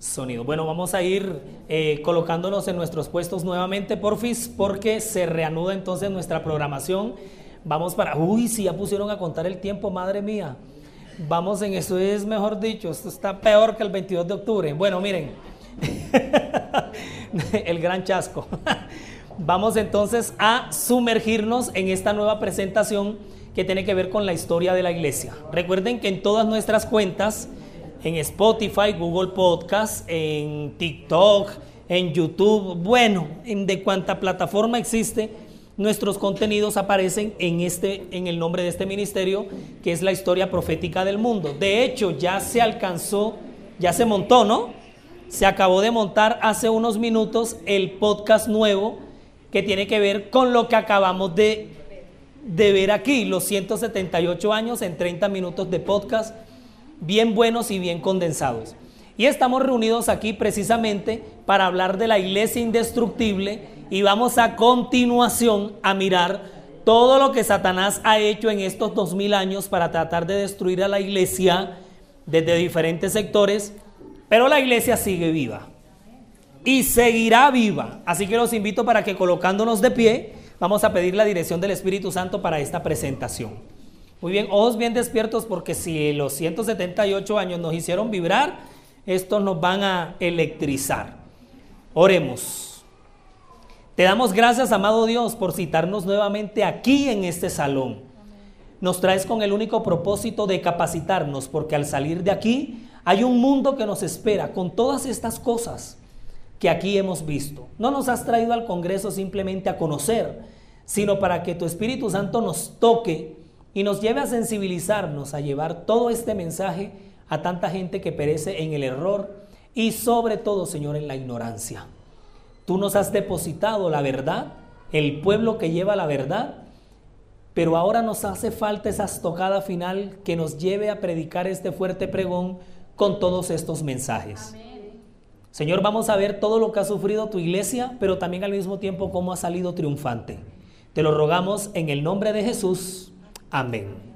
sonido. Bueno, vamos a ir eh, colocándonos en nuestros puestos nuevamente, porfis, porque se reanuda entonces nuestra programación. Vamos para... Uy, si ya pusieron a contar el tiempo, madre mía. Vamos en eso, es mejor dicho, esto está peor que el 22 de octubre. Bueno, miren, el gran chasco. Vamos entonces a sumergirnos en esta nueva presentación que tiene que ver con la historia de la iglesia. Recuerden que en todas nuestras cuentas, en Spotify, Google Podcast, en TikTok, en YouTube, bueno, en de cuánta plataforma existe, nuestros contenidos aparecen en este en el nombre de este ministerio, que es la historia profética del mundo. De hecho, ya se alcanzó, ya se montó, ¿no? Se acabó de montar hace unos minutos el podcast nuevo que tiene que ver con lo que acabamos de, de ver aquí, los 178 años en 30 minutos de podcast bien buenos y bien condensados. Y estamos reunidos aquí precisamente para hablar de la iglesia indestructible y vamos a continuación a mirar todo lo que Satanás ha hecho en estos dos mil años para tratar de destruir a la iglesia desde diferentes sectores, pero la iglesia sigue viva y seguirá viva. Así que los invito para que colocándonos de pie, vamos a pedir la dirección del Espíritu Santo para esta presentación. Muy bien, ojos bien despiertos porque si los 178 años nos hicieron vibrar, estos nos van a electrizar. Oremos. Te damos gracias, amado Dios, por citarnos nuevamente aquí en este salón. Nos traes con el único propósito de capacitarnos, porque al salir de aquí hay un mundo que nos espera con todas estas cosas que aquí hemos visto. No nos has traído al Congreso simplemente a conocer, sino para que tu Espíritu Santo nos toque y nos lleve a sensibilizarnos, a llevar todo este mensaje a tanta gente que perece en el error y sobre todo, Señor, en la ignorancia. Tú nos has depositado la verdad, el pueblo que lleva la verdad, pero ahora nos hace falta esa estocada final que nos lleve a predicar este fuerte pregón con todos estos mensajes. Señor, vamos a ver todo lo que ha sufrido tu iglesia, pero también al mismo tiempo cómo ha salido triunfante. Te lo rogamos en el nombre de Jesús. Amén.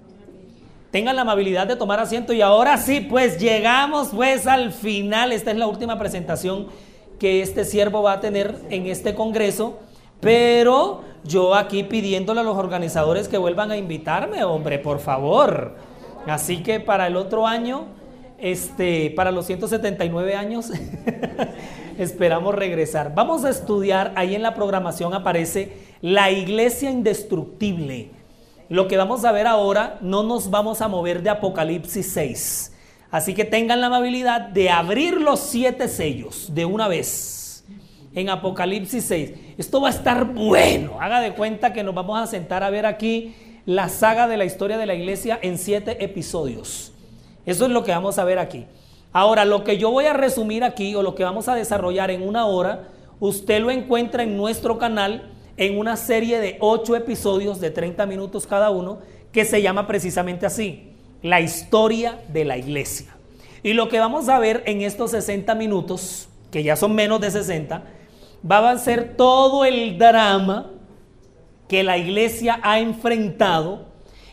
Tengan la amabilidad de tomar asiento y ahora sí, pues llegamos pues al final. Esta es la última presentación que este siervo va a tener en este congreso, pero yo aquí pidiéndole a los organizadores que vuelvan a invitarme, hombre, por favor. Así que para el otro año, este, para los 179 años, esperamos regresar. Vamos a estudiar, ahí en la programación aparece la iglesia indestructible lo que vamos a ver ahora no nos vamos a mover de Apocalipsis 6. Así que tengan la amabilidad de abrir los siete sellos de una vez en Apocalipsis 6. Esto va a estar bueno. Haga de cuenta que nos vamos a sentar a ver aquí la saga de la historia de la iglesia en siete episodios. Eso es lo que vamos a ver aquí. Ahora, lo que yo voy a resumir aquí o lo que vamos a desarrollar en una hora, usted lo encuentra en nuestro canal en una serie de ocho episodios de 30 minutos cada uno que se llama precisamente así, la historia de la iglesia. Y lo que vamos a ver en estos 60 minutos, que ya son menos de 60, va a ser todo el drama que la iglesia ha enfrentado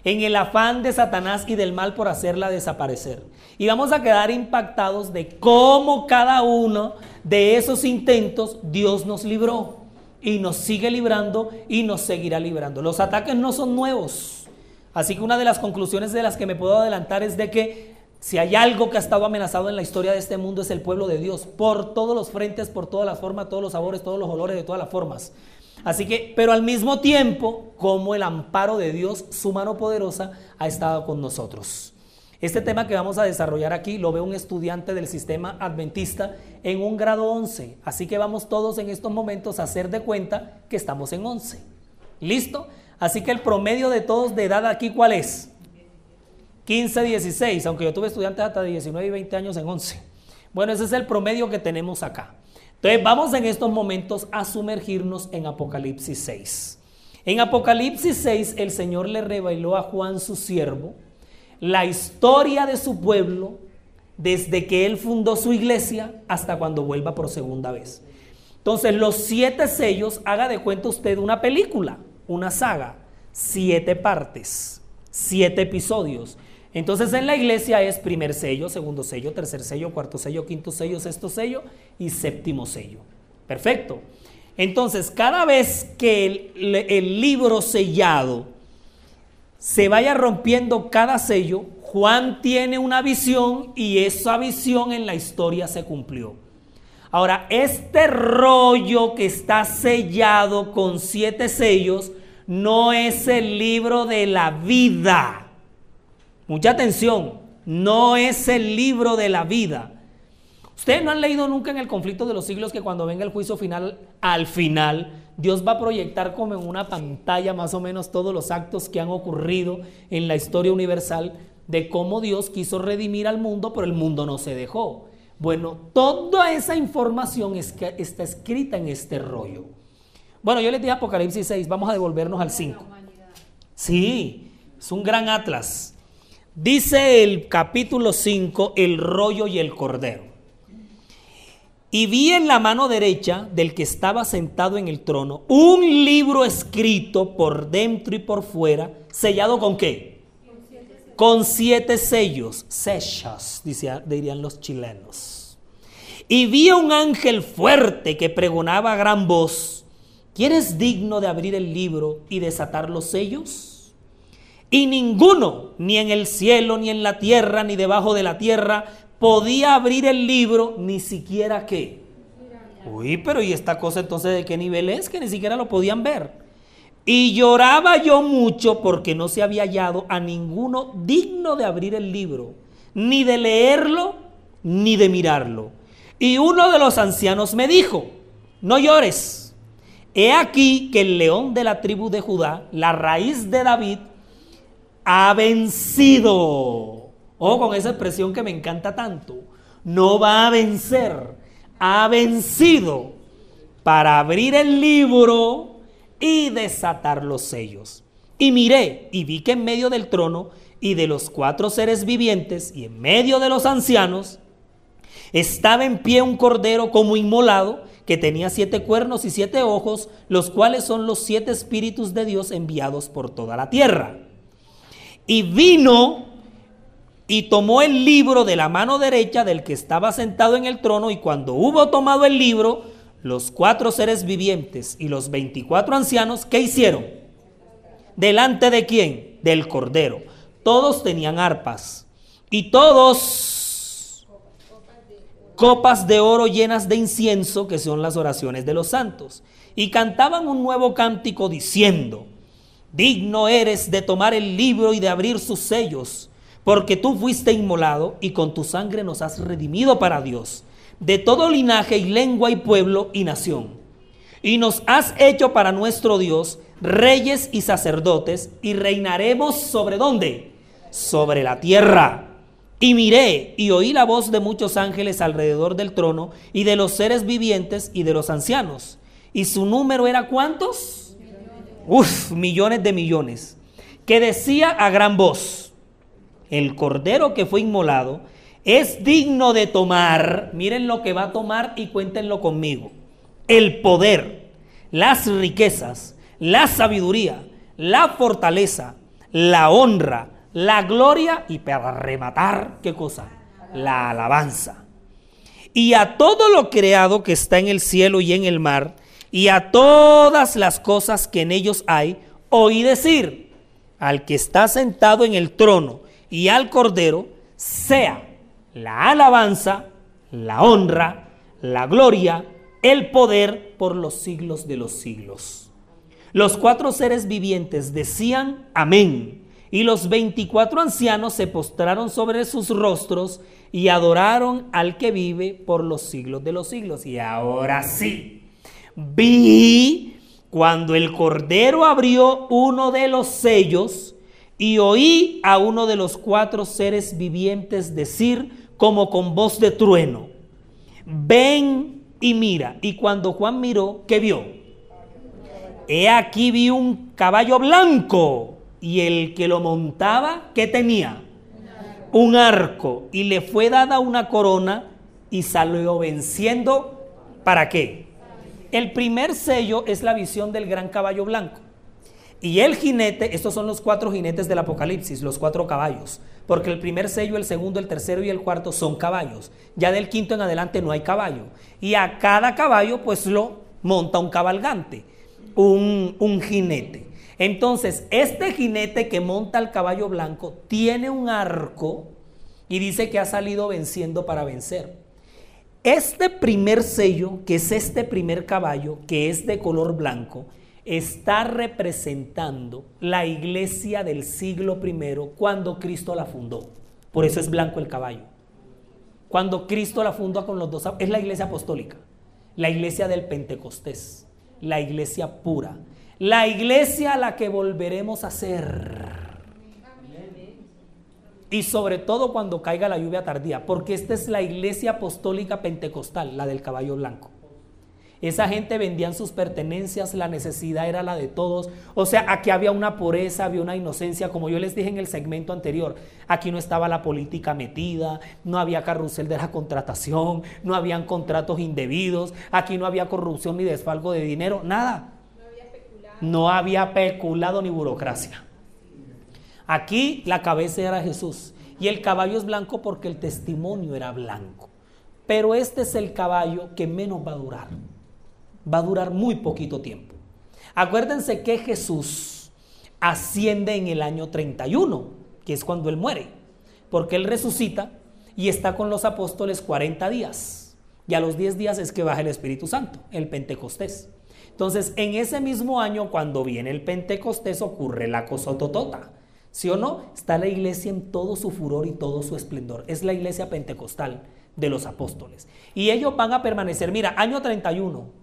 en el afán de Satanás y del mal por hacerla desaparecer. Y vamos a quedar impactados de cómo cada uno de esos intentos Dios nos libró y nos sigue librando y nos seguirá librando. Los ataques no son nuevos. Así que una de las conclusiones de las que me puedo adelantar es de que si hay algo que ha estado amenazado en la historia de este mundo es el pueblo de Dios, por todos los frentes, por todas las formas, todos los sabores, todos los olores, de todas las formas. Así que, pero al mismo tiempo, como el amparo de Dios, su mano poderosa, ha estado con nosotros. Este tema que vamos a desarrollar aquí lo ve un estudiante del sistema adventista en un grado 11. Así que vamos todos en estos momentos a hacer de cuenta que estamos en 11. ¿Listo? Así que el promedio de todos de edad aquí, ¿cuál es? 15, 16, aunque yo tuve estudiantes hasta de 19 y 20 años en 11. Bueno, ese es el promedio que tenemos acá. Entonces vamos en estos momentos a sumergirnos en Apocalipsis 6. En Apocalipsis 6 el Señor le reveló a Juan su siervo la historia de su pueblo desde que él fundó su iglesia hasta cuando vuelva por segunda vez. Entonces, los siete sellos, haga de cuenta usted una película, una saga, siete partes, siete episodios. Entonces en la iglesia es primer sello, segundo sello, tercer sello, cuarto sello, quinto sello, sexto sello y séptimo sello. Perfecto. Entonces cada vez que el, el libro sellado se vaya rompiendo cada sello, Juan tiene una visión y esa visión en la historia se cumplió. Ahora, este rollo que está sellado con siete sellos no es el libro de la vida. Mucha atención, no es el libro de la vida. Ustedes no han leído nunca en el conflicto de los siglos que cuando venga el juicio final, al final, Dios va a proyectar como en una pantalla más o menos todos los actos que han ocurrido en la historia universal de cómo Dios quiso redimir al mundo, pero el mundo no se dejó. Bueno, toda esa información está escrita en este rollo. Bueno, yo les di Apocalipsis 6, vamos a devolvernos al 5. Sí, es un gran atlas. Dice el capítulo 5, el rollo y el cordero. Y vi en la mano derecha del que estaba sentado en el trono un libro escrito por dentro y por fuera, sellado con qué? con siete sellos, dirían los chilenos. Y vi a un ángel fuerte que pregonaba a gran voz, ¿quién es digno de abrir el libro y desatar los sellos? Y ninguno, ni en el cielo, ni en la tierra, ni debajo de la tierra, podía abrir el libro, ni siquiera qué. Uy, pero ¿y esta cosa entonces de qué nivel es? Que ni siquiera lo podían ver. Y lloraba yo mucho porque no se había hallado a ninguno digno de abrir el libro, ni de leerlo, ni de mirarlo. Y uno de los ancianos me dijo, no llores. He aquí que el león de la tribu de Judá, la raíz de David, ha vencido. Oh, con esa expresión que me encanta tanto. No va a vencer, ha vencido para abrir el libro y desatar los sellos. Y miré y vi que en medio del trono y de los cuatro seres vivientes y en medio de los ancianos estaba en pie un cordero como inmolado que tenía siete cuernos y siete ojos, los cuales son los siete espíritus de Dios enviados por toda la tierra. Y vino y tomó el libro de la mano derecha del que estaba sentado en el trono y cuando hubo tomado el libro, los cuatro seres vivientes y los veinticuatro ancianos, ¿qué hicieron? ¿Delante de quién? Del Cordero. Todos tenían arpas y todos copas de oro llenas de incienso, que son las oraciones de los santos. Y cantaban un nuevo cántico diciendo, digno eres de tomar el libro y de abrir sus sellos, porque tú fuiste inmolado y con tu sangre nos has redimido para Dios de todo linaje y lengua y pueblo y nación. Y nos has hecho para nuestro Dios reyes y sacerdotes y reinaremos sobre dónde? Sobre la tierra. Y miré y oí la voz de muchos ángeles alrededor del trono y de los seres vivientes y de los ancianos. Y su número era cuántos? Uf, millones de millones. Que decía a gran voz, el cordero que fue inmolado es digno de tomar, miren lo que va a tomar y cuéntenlo conmigo, el poder, las riquezas, la sabiduría, la fortaleza, la honra, la gloria y para rematar, ¿qué cosa? La alabanza. Y a todo lo creado que está en el cielo y en el mar, y a todas las cosas que en ellos hay, oí decir al que está sentado en el trono y al cordero, sea la alabanza, la honra, la gloria, el poder por los siglos de los siglos. Los cuatro seres vivientes decían amén, y los veinticuatro ancianos se postraron sobre sus rostros y adoraron al que vive por los siglos de los siglos. Y ahora sí, vi cuando el Cordero abrió uno de los sellos y oí a uno de los cuatro seres vivientes decir, como con voz de trueno, ven y mira. Y cuando Juan miró, ¿qué vio? He aquí vi un caballo blanco y el que lo montaba, ¿qué tenía? Un arco y le fue dada una corona y salió venciendo. ¿Para qué? El primer sello es la visión del gran caballo blanco. Y el jinete, estos son los cuatro jinetes del Apocalipsis, los cuatro caballos. Porque el primer sello, el segundo, el tercero y el cuarto son caballos. Ya del quinto en adelante no hay caballo. Y a cada caballo pues lo monta un cabalgante, un, un jinete. Entonces, este jinete que monta el caballo blanco tiene un arco y dice que ha salido venciendo para vencer. Este primer sello, que es este primer caballo, que es de color blanco, está representando la iglesia del siglo I cuando Cristo la fundó. Por eso es blanco el caballo. Cuando Cristo la fundó con los dos, es la iglesia apostólica, la iglesia del Pentecostés, la iglesia pura, la iglesia a la que volveremos a ser. Y sobre todo cuando caiga la lluvia tardía, porque esta es la iglesia apostólica pentecostal, la del caballo blanco. Esa gente vendían sus pertenencias, la necesidad era la de todos. O sea, aquí había una pureza, había una inocencia, como yo les dije en el segmento anterior. Aquí no estaba la política metida, no había carrusel de la contratación, no habían contratos indebidos, aquí no había corrupción ni desfalco de dinero, nada. No había peculado, no había peculado ni burocracia. Aquí la cabeza era Jesús y el caballo es blanco porque el testimonio era blanco. Pero este es el caballo que menos va a durar va a durar muy poquito tiempo. Acuérdense que Jesús asciende en el año 31, que es cuando Él muere, porque Él resucita y está con los apóstoles 40 días. Y a los 10 días es que baja el Espíritu Santo, el Pentecostés. Entonces, en ese mismo año, cuando viene el Pentecostés, ocurre la cosototota. ¿Sí o no? Está la iglesia en todo su furor y todo su esplendor. Es la iglesia pentecostal de los apóstoles. Y ellos van a permanecer, mira, año 31,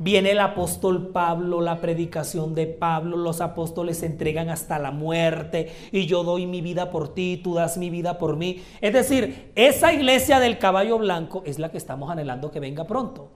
Viene el apóstol Pablo, la predicación de Pablo, los apóstoles se entregan hasta la muerte y yo doy mi vida por ti, tú das mi vida por mí. Es decir, esa iglesia del caballo blanco es la que estamos anhelando que venga pronto.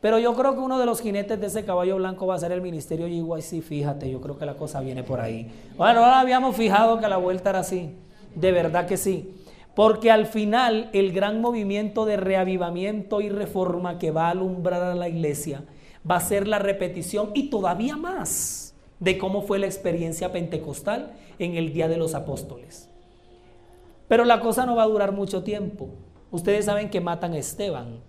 Pero yo creo que uno de los jinetes de ese caballo blanco va a ser el ministerio sí, fíjate, yo creo que la cosa viene por ahí. Bueno, ahora habíamos fijado que la vuelta era así, de verdad que sí. Porque al final el gran movimiento de reavivamiento y reforma que va a alumbrar a la iglesia va a ser la repetición y todavía más de cómo fue la experiencia pentecostal en el Día de los Apóstoles. Pero la cosa no va a durar mucho tiempo. Ustedes saben que matan a Esteban.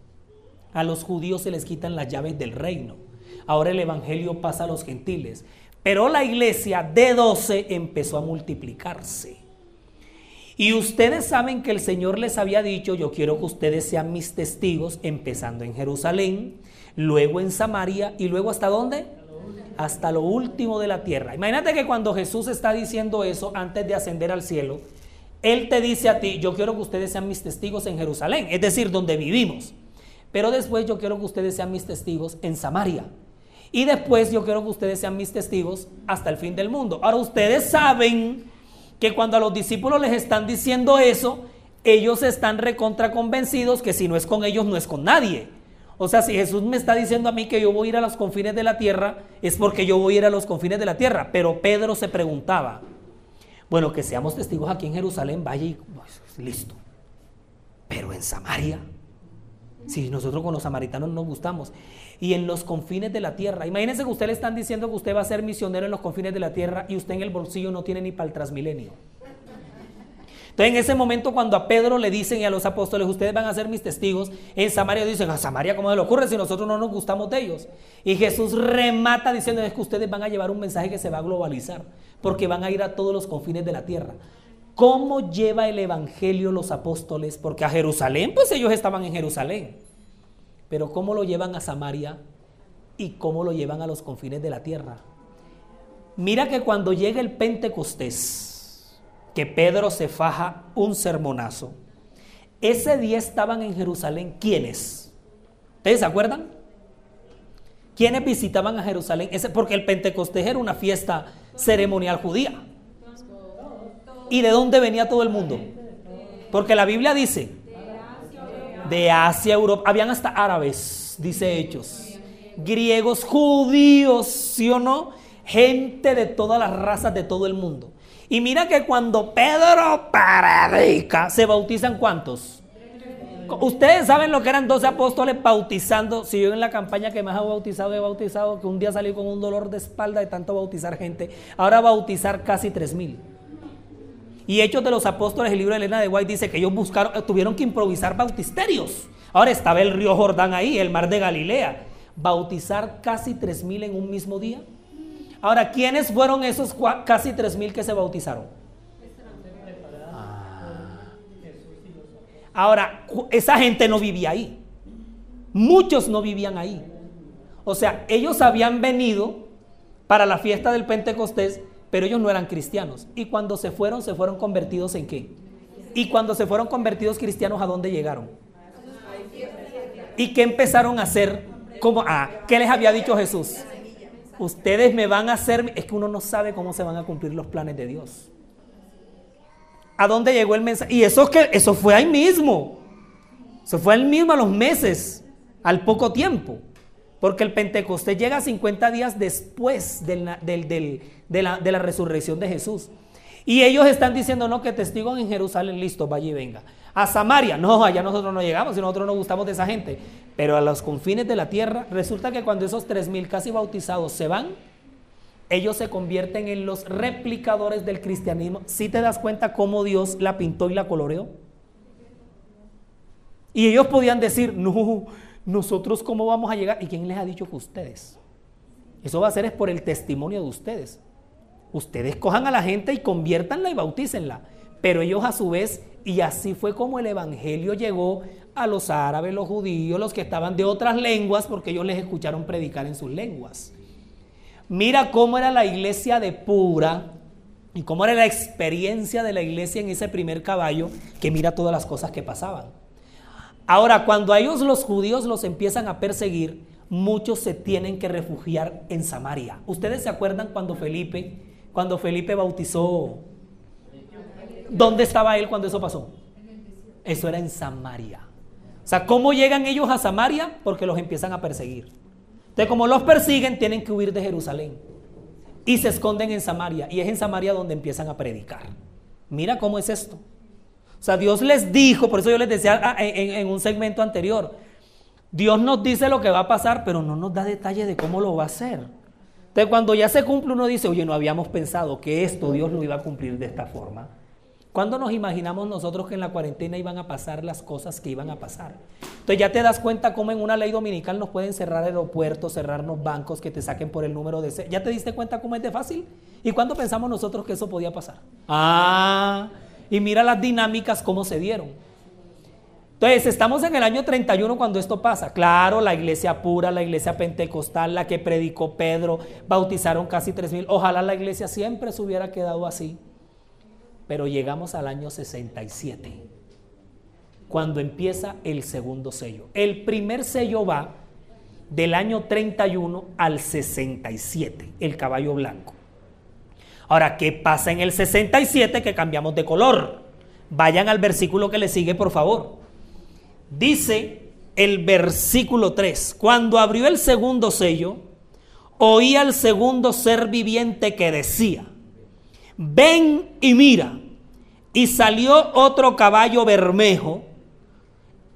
A los judíos se les quitan las llaves del reino. Ahora el Evangelio pasa a los gentiles. Pero la iglesia de 12 empezó a multiplicarse. Y ustedes saben que el Señor les había dicho, yo quiero que ustedes sean mis testigos, empezando en Jerusalén, luego en Samaria y luego hasta dónde? Hasta lo último de la tierra. Imagínate que cuando Jesús está diciendo eso antes de ascender al cielo, Él te dice a ti, yo quiero que ustedes sean mis testigos en Jerusalén, es decir, donde vivimos. Pero después yo quiero que ustedes sean mis testigos en Samaria. Y después yo quiero que ustedes sean mis testigos hasta el fin del mundo. Ahora ustedes saben que cuando a los discípulos les están diciendo eso, ellos están recontra convencidos que si no es con ellos, no es con nadie. O sea, si Jesús me está diciendo a mí que yo voy a ir a los confines de la tierra, es porque yo voy a ir a los confines de la tierra. Pero Pedro se preguntaba, bueno, que seamos testigos aquí en Jerusalén, vaya y pues, listo. Pero en Samaria, si nosotros con los samaritanos nos gustamos, y en los confines de la tierra, imagínense que usted le están diciendo que usted va a ser misionero en los confines de la tierra y usted en el bolsillo no tiene ni para el transmilenio. Entonces, en ese momento, cuando a Pedro le dicen y a los apóstoles, ustedes van a ser mis testigos, en Samaria dicen, a Samaria, ¿cómo le ocurre si nosotros no nos gustamos de ellos? Y Jesús remata diciendo, es que ustedes van a llevar un mensaje que se va a globalizar, porque van a ir a todos los confines de la tierra. ¿Cómo lleva el Evangelio los apóstoles? Porque a Jerusalén, pues ellos estaban en Jerusalén. Pero ¿cómo lo llevan a Samaria y cómo lo llevan a los confines de la tierra? Mira que cuando llega el Pentecostés, que Pedro se faja un sermonazo. Ese día estaban en Jerusalén, ¿quiénes? ¿Ustedes se acuerdan? ¿Quiénes visitaban a Jerusalén? Ese, porque el Pentecostés era una fiesta ceremonial judía. ¿Y de dónde venía todo el mundo? Porque la Biblia dice, de Asia, Europa, habían hasta árabes, dice Hechos, griegos, judíos, ¿sí o no? Gente de todas las razas de todo el mundo. Y mira que cuando Pedro predica, ¿se bautizan cuántos? Ustedes saben lo que eran 12 apóstoles bautizando. Si yo en la campaña que más he bautizado, he bautizado, que un día salí con un dolor de espalda de tanto bautizar gente. Ahora bautizar casi 3 mil. Y Hechos de los Apóstoles, el libro de Elena de White dice que ellos buscaron, tuvieron que improvisar bautisterios. Ahora estaba el río Jordán ahí, el mar de Galilea. Bautizar casi 3 mil en un mismo día. Ahora, ¿quiénes fueron esos casi 3 mil que se bautizaron? Ahora, esa gente no vivía ahí. Muchos no vivían ahí. O sea, ellos habían venido para la fiesta del Pentecostés, pero ellos no eran cristianos. Y cuando se fueron, se fueron convertidos en qué? Y cuando se fueron convertidos cristianos, ¿a dónde llegaron? ¿Y qué empezaron a hacer? ¿Cómo? Ah, ¿qué les había dicho Jesús? Ustedes me van a hacer, es que uno no sabe cómo se van a cumplir los planes de Dios a dónde llegó el mensaje. Y eso, que, eso fue ahí mismo. Eso fue ahí mismo a los meses, al poco tiempo. Porque el Pentecostés llega 50 días después de, la, de la resurrección de Jesús. Y ellos están diciendo, no, que testigos en Jerusalén, listo, vaya y venga. A Samaria, no, allá nosotros no llegamos y nosotros no gustamos de esa gente. Pero a los confines de la tierra, resulta que cuando esos 3.000 casi bautizados se van, ellos se convierten en los replicadores del cristianismo. Si te das cuenta cómo Dios la pintó y la coloreó. Y ellos podían decir, no, nosotros cómo vamos a llegar. ¿Y quién les ha dicho que ustedes? Eso va a ser es por el testimonio de ustedes. Ustedes cojan a la gente y conviértanla y bautícenla. Pero ellos a su vez, y así fue como el Evangelio llegó a los árabes, los judíos, los que estaban de otras lenguas, porque ellos les escucharon predicar en sus lenguas. Mira cómo era la iglesia de pura y cómo era la experiencia de la iglesia en ese primer caballo, que mira todas las cosas que pasaban. Ahora, cuando a ellos los judíos los empiezan a perseguir, muchos se tienen que refugiar en Samaria. ¿Ustedes se acuerdan cuando Felipe, cuando Felipe bautizó? ¿Dónde estaba él cuando eso pasó? Eso era en Samaria. O sea, ¿cómo llegan ellos a Samaria? Porque los empiezan a perseguir. Entonces, como los persiguen, tienen que huir de Jerusalén. Y se esconden en Samaria. Y es en Samaria donde empiezan a predicar. Mira cómo es esto. O sea, Dios les dijo, por eso yo les decía ah, en, un segmento anterior, Dios nos dice lo que va a pasar, pero no nos da detalles de cómo lo va a hacer. Entonces, cuando ya se cumple, uno dice, oye, no habíamos pensado que esto Dios lo iba a cumplir de esta forma. ¿Cuándo nos imaginamos nosotros que en la cuarentena iban a pasar las cosas que iban a pasar? Entonces ya te das cuenta cómo en una ley dominical nos pueden cerrar aeropuertos, cerrarnos bancos, que te saquen por el número de... ¿Ya te diste cuenta cómo es de fácil? ¿Y cuándo pensamos nosotros que eso podía pasar? Ah, y mira las dinámicas cómo se dieron. Entonces, estamos en el año 31 cuando esto pasa. Claro, la iglesia pura, la iglesia pentecostal, la que predicó Pedro, bautizaron casi 3.000. Ojalá la iglesia siempre se hubiera quedado así. Pero llegamos al año 67, cuando empieza el segundo sello. El primer sello va del año 31 al 67, el caballo blanco. Ahora, ¿qué pasa en el 67 que cambiamos de color? Vayan al versículo que le sigue, por favor. Dice el versículo 3, cuando abrió el segundo sello, oí al segundo ser viviente que decía, ven y mira. Y salió otro caballo bermejo,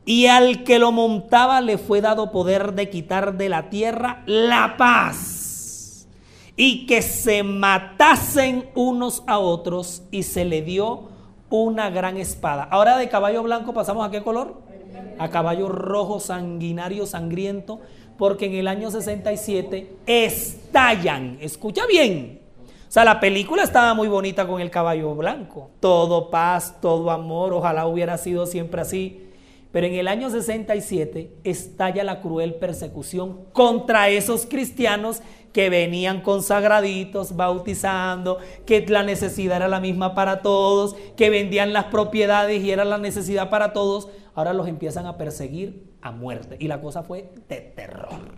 y al que lo montaba le fue dado poder de quitar de la tierra la paz, y que se matasen unos a otros, y se le dio una gran espada. Ahora de caballo blanco pasamos a qué color? A caballo rojo, sanguinario, sangriento, porque en el año 67 estallan, escucha bien, o sea, la película estaba muy bonita con el caballo blanco. Todo paz, todo amor, ojalá hubiera sido siempre así. Pero en el año 67 estalla la cruel persecución contra esos cristianos que venían consagraditos, bautizando, que la necesidad era la misma para todos, que vendían las propiedades y era la necesidad para todos. Ahora los empiezan a perseguir a muerte. Y la cosa fue de terror.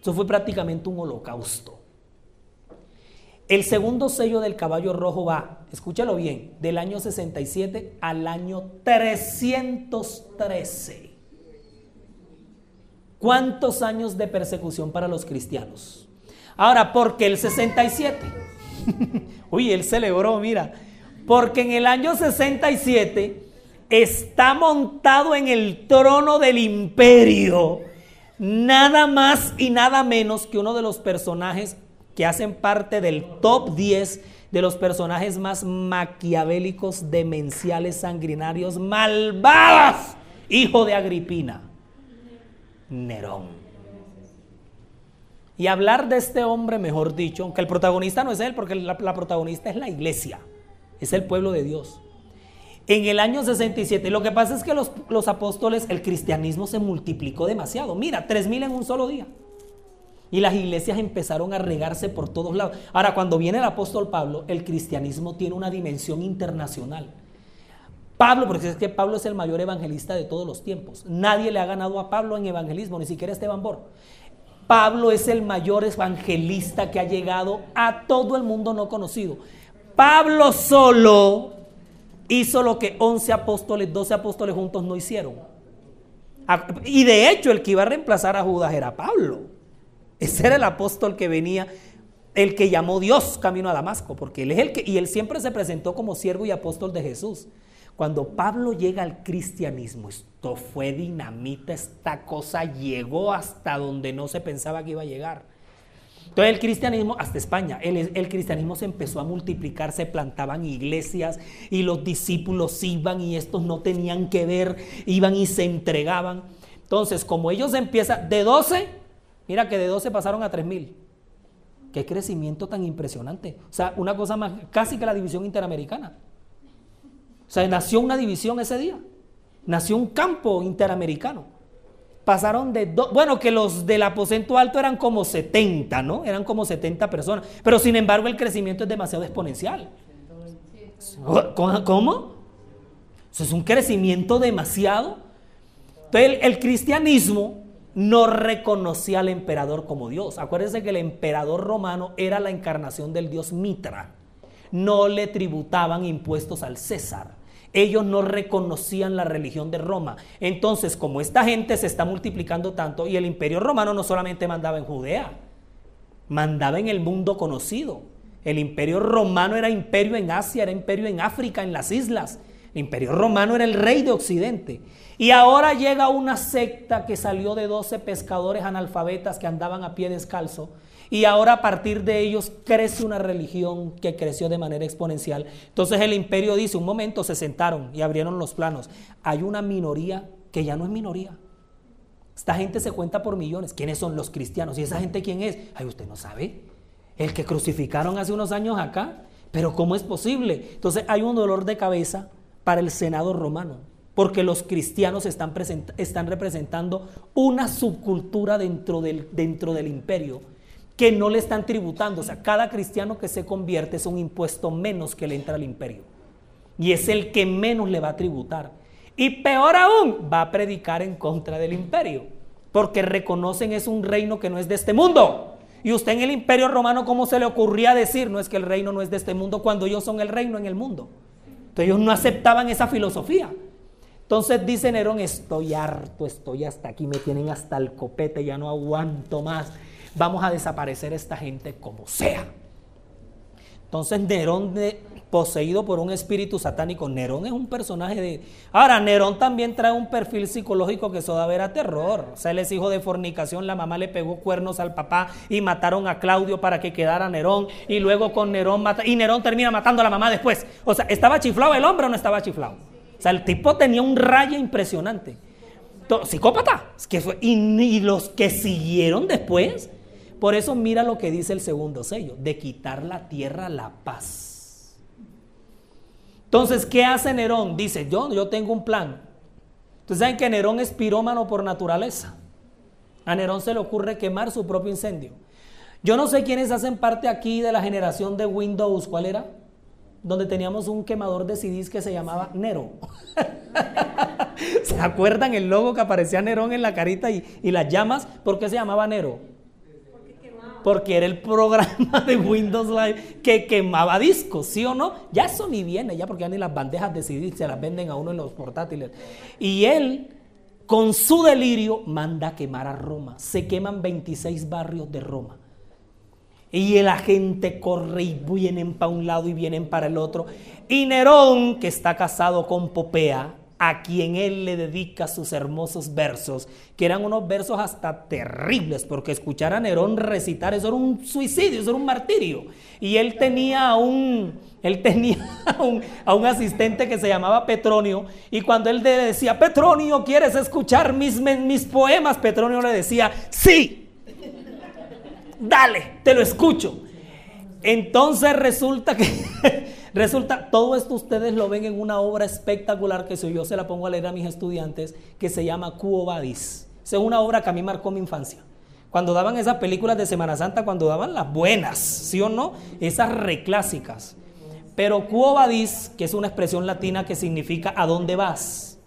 Eso fue prácticamente un holocausto. El segundo sello del caballo rojo va, escúchalo bien, del año 67 al año 313. ¿Cuántos años de persecución para los cristianos? Ahora, ¿por qué el 67? Uy, él celebró, mira. Porque en el año 67 está montado en el trono del imperio, nada más y nada menos que uno de los personajes que hacen parte del top 10 de los personajes más maquiavélicos, demenciales, sanguinarios, malvados, hijo de Agripina, Nerón. Y hablar de este hombre, mejor dicho, aunque el protagonista no es él, porque la, protagonista es la iglesia, es el pueblo de Dios. En el año 67, lo que pasa es que los, los apóstoles, el cristianismo se multiplicó demasiado. Mira, 3.000 en un solo día. Y las iglesias empezaron a regarse por todos lados. Ahora, cuando viene el apóstol Pablo, el cristianismo tiene una dimensión internacional. Pablo, porque es que Pablo es el mayor evangelista de todos los tiempos. Nadie le ha ganado a Pablo en evangelismo, ni siquiera Esteban Bor. Pablo es el mayor evangelista que ha llegado a todo el mundo no conocido. Pablo solo hizo lo que 11 apóstoles, 12 apóstoles juntos no hicieron. Y de hecho, el que iba a reemplazar a Judas era Pablo. Ese era el apóstol que venía, el que llamó Dios camino a Damasco, porque él es el que, y él siempre se presentó como siervo y apóstol de Jesús. Cuando Pablo llega al cristianismo, esto fue dinamita, esta cosa llegó hasta donde no se pensaba que iba a llegar. Entonces el cristianismo, hasta España, el, el, cristianismo se empezó a multiplicar, se plantaban iglesias y los discípulos iban y estos no tenían que ver, iban y se entregaban. Entonces, como ellos empiezan, de 12 Mira que de 12 pasaron a 3000. Qué crecimiento tan impresionante. O sea, una cosa más, casi que la división interamericana. O sea, nació una división ese día. Nació un campo interamericano. Pasaron de dos, bueno, que los del aposento alto eran como 70, ¿no? Eran como 70 personas. Pero sin embargo el crecimiento es demasiado exponencial. ¿Cómo? Es un crecimiento demasiado. Entonces el cristianismo no reconocía al emperador como Dios. Acuérdense que el emperador romano era la encarnación del dios Mitra. No le tributaban impuestos al César. Ellos no reconocían la religión de Roma. Entonces, como esta gente se está multiplicando tanto y el imperio romano no solamente mandaba en Judea, mandaba en el mundo conocido. El imperio romano era imperio en Asia, era imperio en África, en las islas. El imperio romano era el rey de Occidente. Y ahora llega una secta que salió de 12 pescadores analfabetas que andaban a pie descalzo. Y ahora a partir de ellos crece una religión que creció de manera exponencial. Entonces el imperio dice, un momento, se sentaron y abrieron los planos. Hay una minoría que ya no es minoría. Esta gente se cuenta por millones. ¿Quiénes son los cristianos? ¿Y esa gente quién es? Ay, usted no sabe. El que crucificaron hace unos años acá. Pero ¿cómo es posible? Entonces hay un dolor de cabeza para el Senado romano porque los cristianos están, están representando una subcultura dentro del, dentro del imperio que no le están tributando. O sea, cada cristiano que se convierte es un impuesto menos que le entra al imperio. Y es el que menos le va a tributar. Y peor aún, va a predicar en contra del imperio. Porque reconocen es un reino que no es de este mundo. Y usted en el imperio romano, ¿cómo se le ocurría decir, no es que el reino no es de este mundo, cuando ellos son el reino en el mundo? Entonces ellos no aceptaban esa filosofía. Entonces dice Nerón, estoy harto, estoy hasta aquí, me tienen hasta el copete, ya no aguanto más. Vamos a desaparecer esta gente como sea. Entonces Nerón, poseído por un espíritu satánico, Nerón es un personaje de... Ahora, Nerón también trae un perfil psicológico que eso da ver a terror. O sea, él es hijo de fornicación, la mamá le pegó cuernos al papá y mataron a Claudio para que quedara Nerón. Y luego con Nerón mata... Y Nerón termina matando a la mamá después. O sea, ¿estaba chiflado el hombre o no estaba chiflado? Sea, el tipo tenía un rayo impresionante. Psicópata. y, los que siguieron después. Por eso mira lo que dice el segundo sello, de quitar la tierra la paz. Entonces, ¿qué hace Nerón? Dice, yo, yo tengo un plan. Ustedes saben que Nerón es pirómano por naturaleza. A Nerón se le ocurre quemar su propio incendio. Yo no sé quiénes hacen parte aquí de la generación de Windows. ¿Cuál era? Donde teníamos un quemador de CDs que se llamaba Nero. ¿Se acuerdan el logo que aparecía Nerón en la carita y, las llamas? ¿Por qué se llamaba Nero? Porque era el programa de Windows Live que quemaba discos, ¿sí o no? Ya eso ni viene, ya porque ya ni las bandejas de CDs se las venden a uno en los portátiles. Y él, con su delirio, manda a quemar a Roma. Se queman 26 barrios de Roma. Y la gente corre y vienen para un lado y vienen para el otro. Y Nerón, que está casado con Popea, a quien él le dedica sus hermosos versos, que eran unos versos hasta terribles, porque escuchar a Nerón recitar eso era un suicidio, eso era un martirio. Y él tenía a un, él tenía a un, asistente que se llamaba Petronio, y cuando él le decía, Petronio, ¿quieres escuchar mis, mis poemas? Petronio le decía, sí, dale, te lo escucho. Entonces resulta que Resulta, todo esto ustedes lo ven en una obra espectacular que si yo se la pongo a leer a mis estudiantes, que se llama Cuo Vadis. es una obra que a mí marcó mi infancia. Cuando daban esas películas de Semana Santa, cuando daban las buenas, ¿sí o no? Esas reclásicas. Pero Quo Vadis, que es una expresión latina que significa ¿a dónde vas?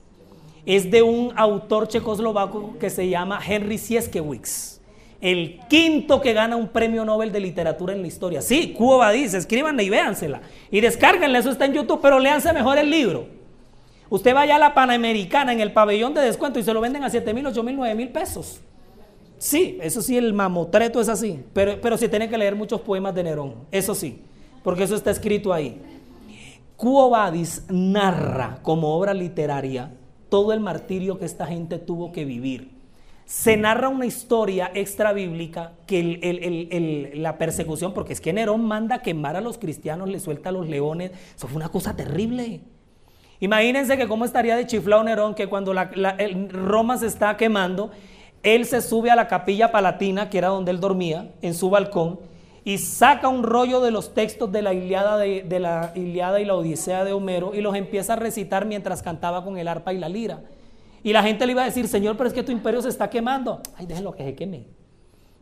Es de un autor checoslovaco que se llama Henry Sienkiewicz el quinto que gana un premio Nobel de literatura en la historia. Sí, Cuba dice, escríbanla y véansela. Y descárguenla, eso está en YouTube, pero léanse mejor el libro. Usted vaya a la Panamericana en el pabellón de descuento y se lo venden a 7 mil, 8 mil, 9 mil pesos. Sí, eso sí, el mamotreto es así. Pero, pero sí tiene que leer muchos poemas de Nerón, eso sí, porque eso está escrito ahí. Cuo narra como obra literaria todo el martirio que esta gente tuvo que vivir se narra una historia extra bíblica que la persecución, porque es que Nerón manda quemar a los cristianos, le suelta a los leones, eso fue una cosa terrible. Imagínense que cómo estaría de chiflado Nerón que cuando Roma se está quemando, él se sube a la capilla palatina, que era donde él dormía, en su balcón, y saca un rollo de los textos de la Iliada, de, de la Iliada y la Odisea de Homero y los empieza a recitar mientras cantaba con el arpa y la lira. Y la gente le iba a decir, Señor, pero es que tu imperio se está quemando. Ay, déjenlo que se queme. Y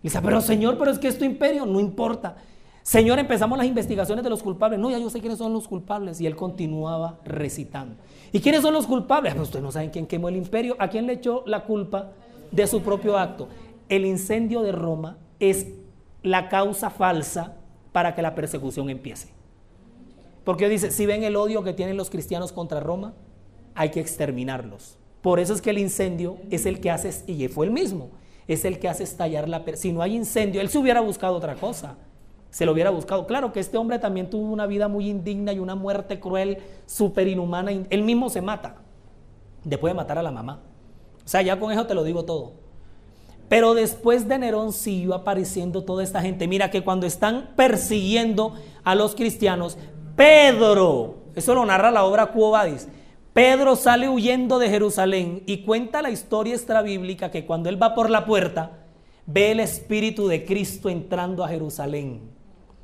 dice, pero Señor, pero es que es tu imperio. No importa. Señor, empezamos las investigaciones de los culpables. No, ya yo sé quiénes son los culpables. Y él continuaba recitando. ¿Y quiénes son los culpables? Pues ustedes no saben quién quemó el imperio. ¿A quién le echó la culpa de su propio acto? El incendio de Roma es la causa falsa para que la persecución empiece. Porque dice, si ven el odio que tienen los cristianos contra Roma, hay que exterminarlos. Por eso es que el incendio es el que hace, y fue el mismo, es el que hace estallar la... Si no hay incendio, él se hubiera buscado otra cosa, se lo hubiera buscado. Claro que este hombre también tuvo una vida muy indigna y una muerte cruel, súper inhumana. Él mismo se mata, después de matar a la mamá. O sea, ya con eso te lo digo todo. Pero después de Nerón siguió apareciendo toda esta gente. Mira que cuando están persiguiendo a los cristianos, Pedro, eso lo narra la obra Quo Pedro sale huyendo de Jerusalén y cuenta la historia extrabíblica que cuando él va por la puerta, ve el Espíritu de Cristo entrando a Jerusalén.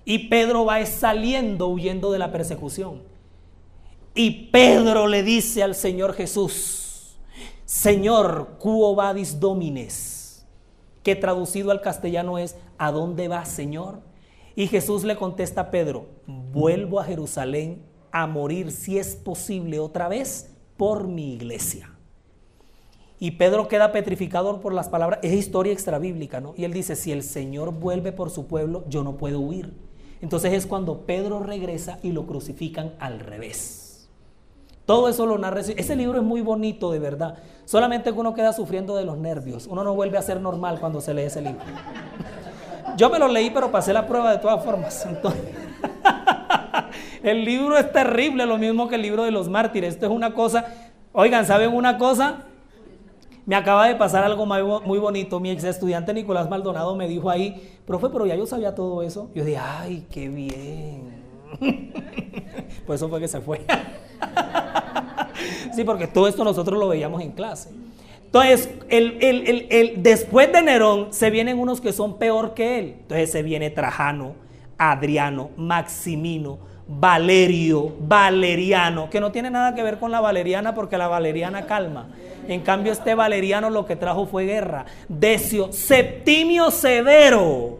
Y Pedro va saliendo huyendo de la persecución. Y Pedro le dice al Señor Jesús, Señor, cuo vadis domines, que traducido al castellano es, ¿a dónde vas, Señor? Y Jesús le contesta a Pedro, vuelvo a Jerusalén a morir, si es posible, otra vez por mi iglesia. Y Pedro queda petrificado por las palabras, es historia extrabíblica, ¿no? Y él dice, si el Señor vuelve por su pueblo, yo no puedo huir. Entonces es cuando Pedro regresa y lo crucifican al revés. Todo eso lo narra. Ese libro es muy bonito, de verdad. Solamente que uno queda sufriendo de los nervios. Uno no vuelve a ser normal cuando se lee ese libro. Yo me lo leí, pero pasé la prueba de todas formas. Entonces, el libro es terrible, lo mismo que el libro de los mártires. Esto es una cosa, oigan, ¿saben una cosa? Me acaba de pasar algo muy bonito. Mi ex estudiante Nicolás Maldonado me dijo ahí, profe, pero ya yo sabía todo eso. Yo dije, ay, qué bien. Pues eso fue que se fue. sí, porque todo esto nosotros lo veíamos en clase. Entonces, después de Nerón se vienen unos que son peor que él. Entonces se viene Trajano, Adriano, Maximino, Valerio, Valeriano, que no tiene nada que ver con la valeriana porque la valeriana calma. En cambio, este valeriano lo que trajo fue guerra. Decio, Septimio Severo.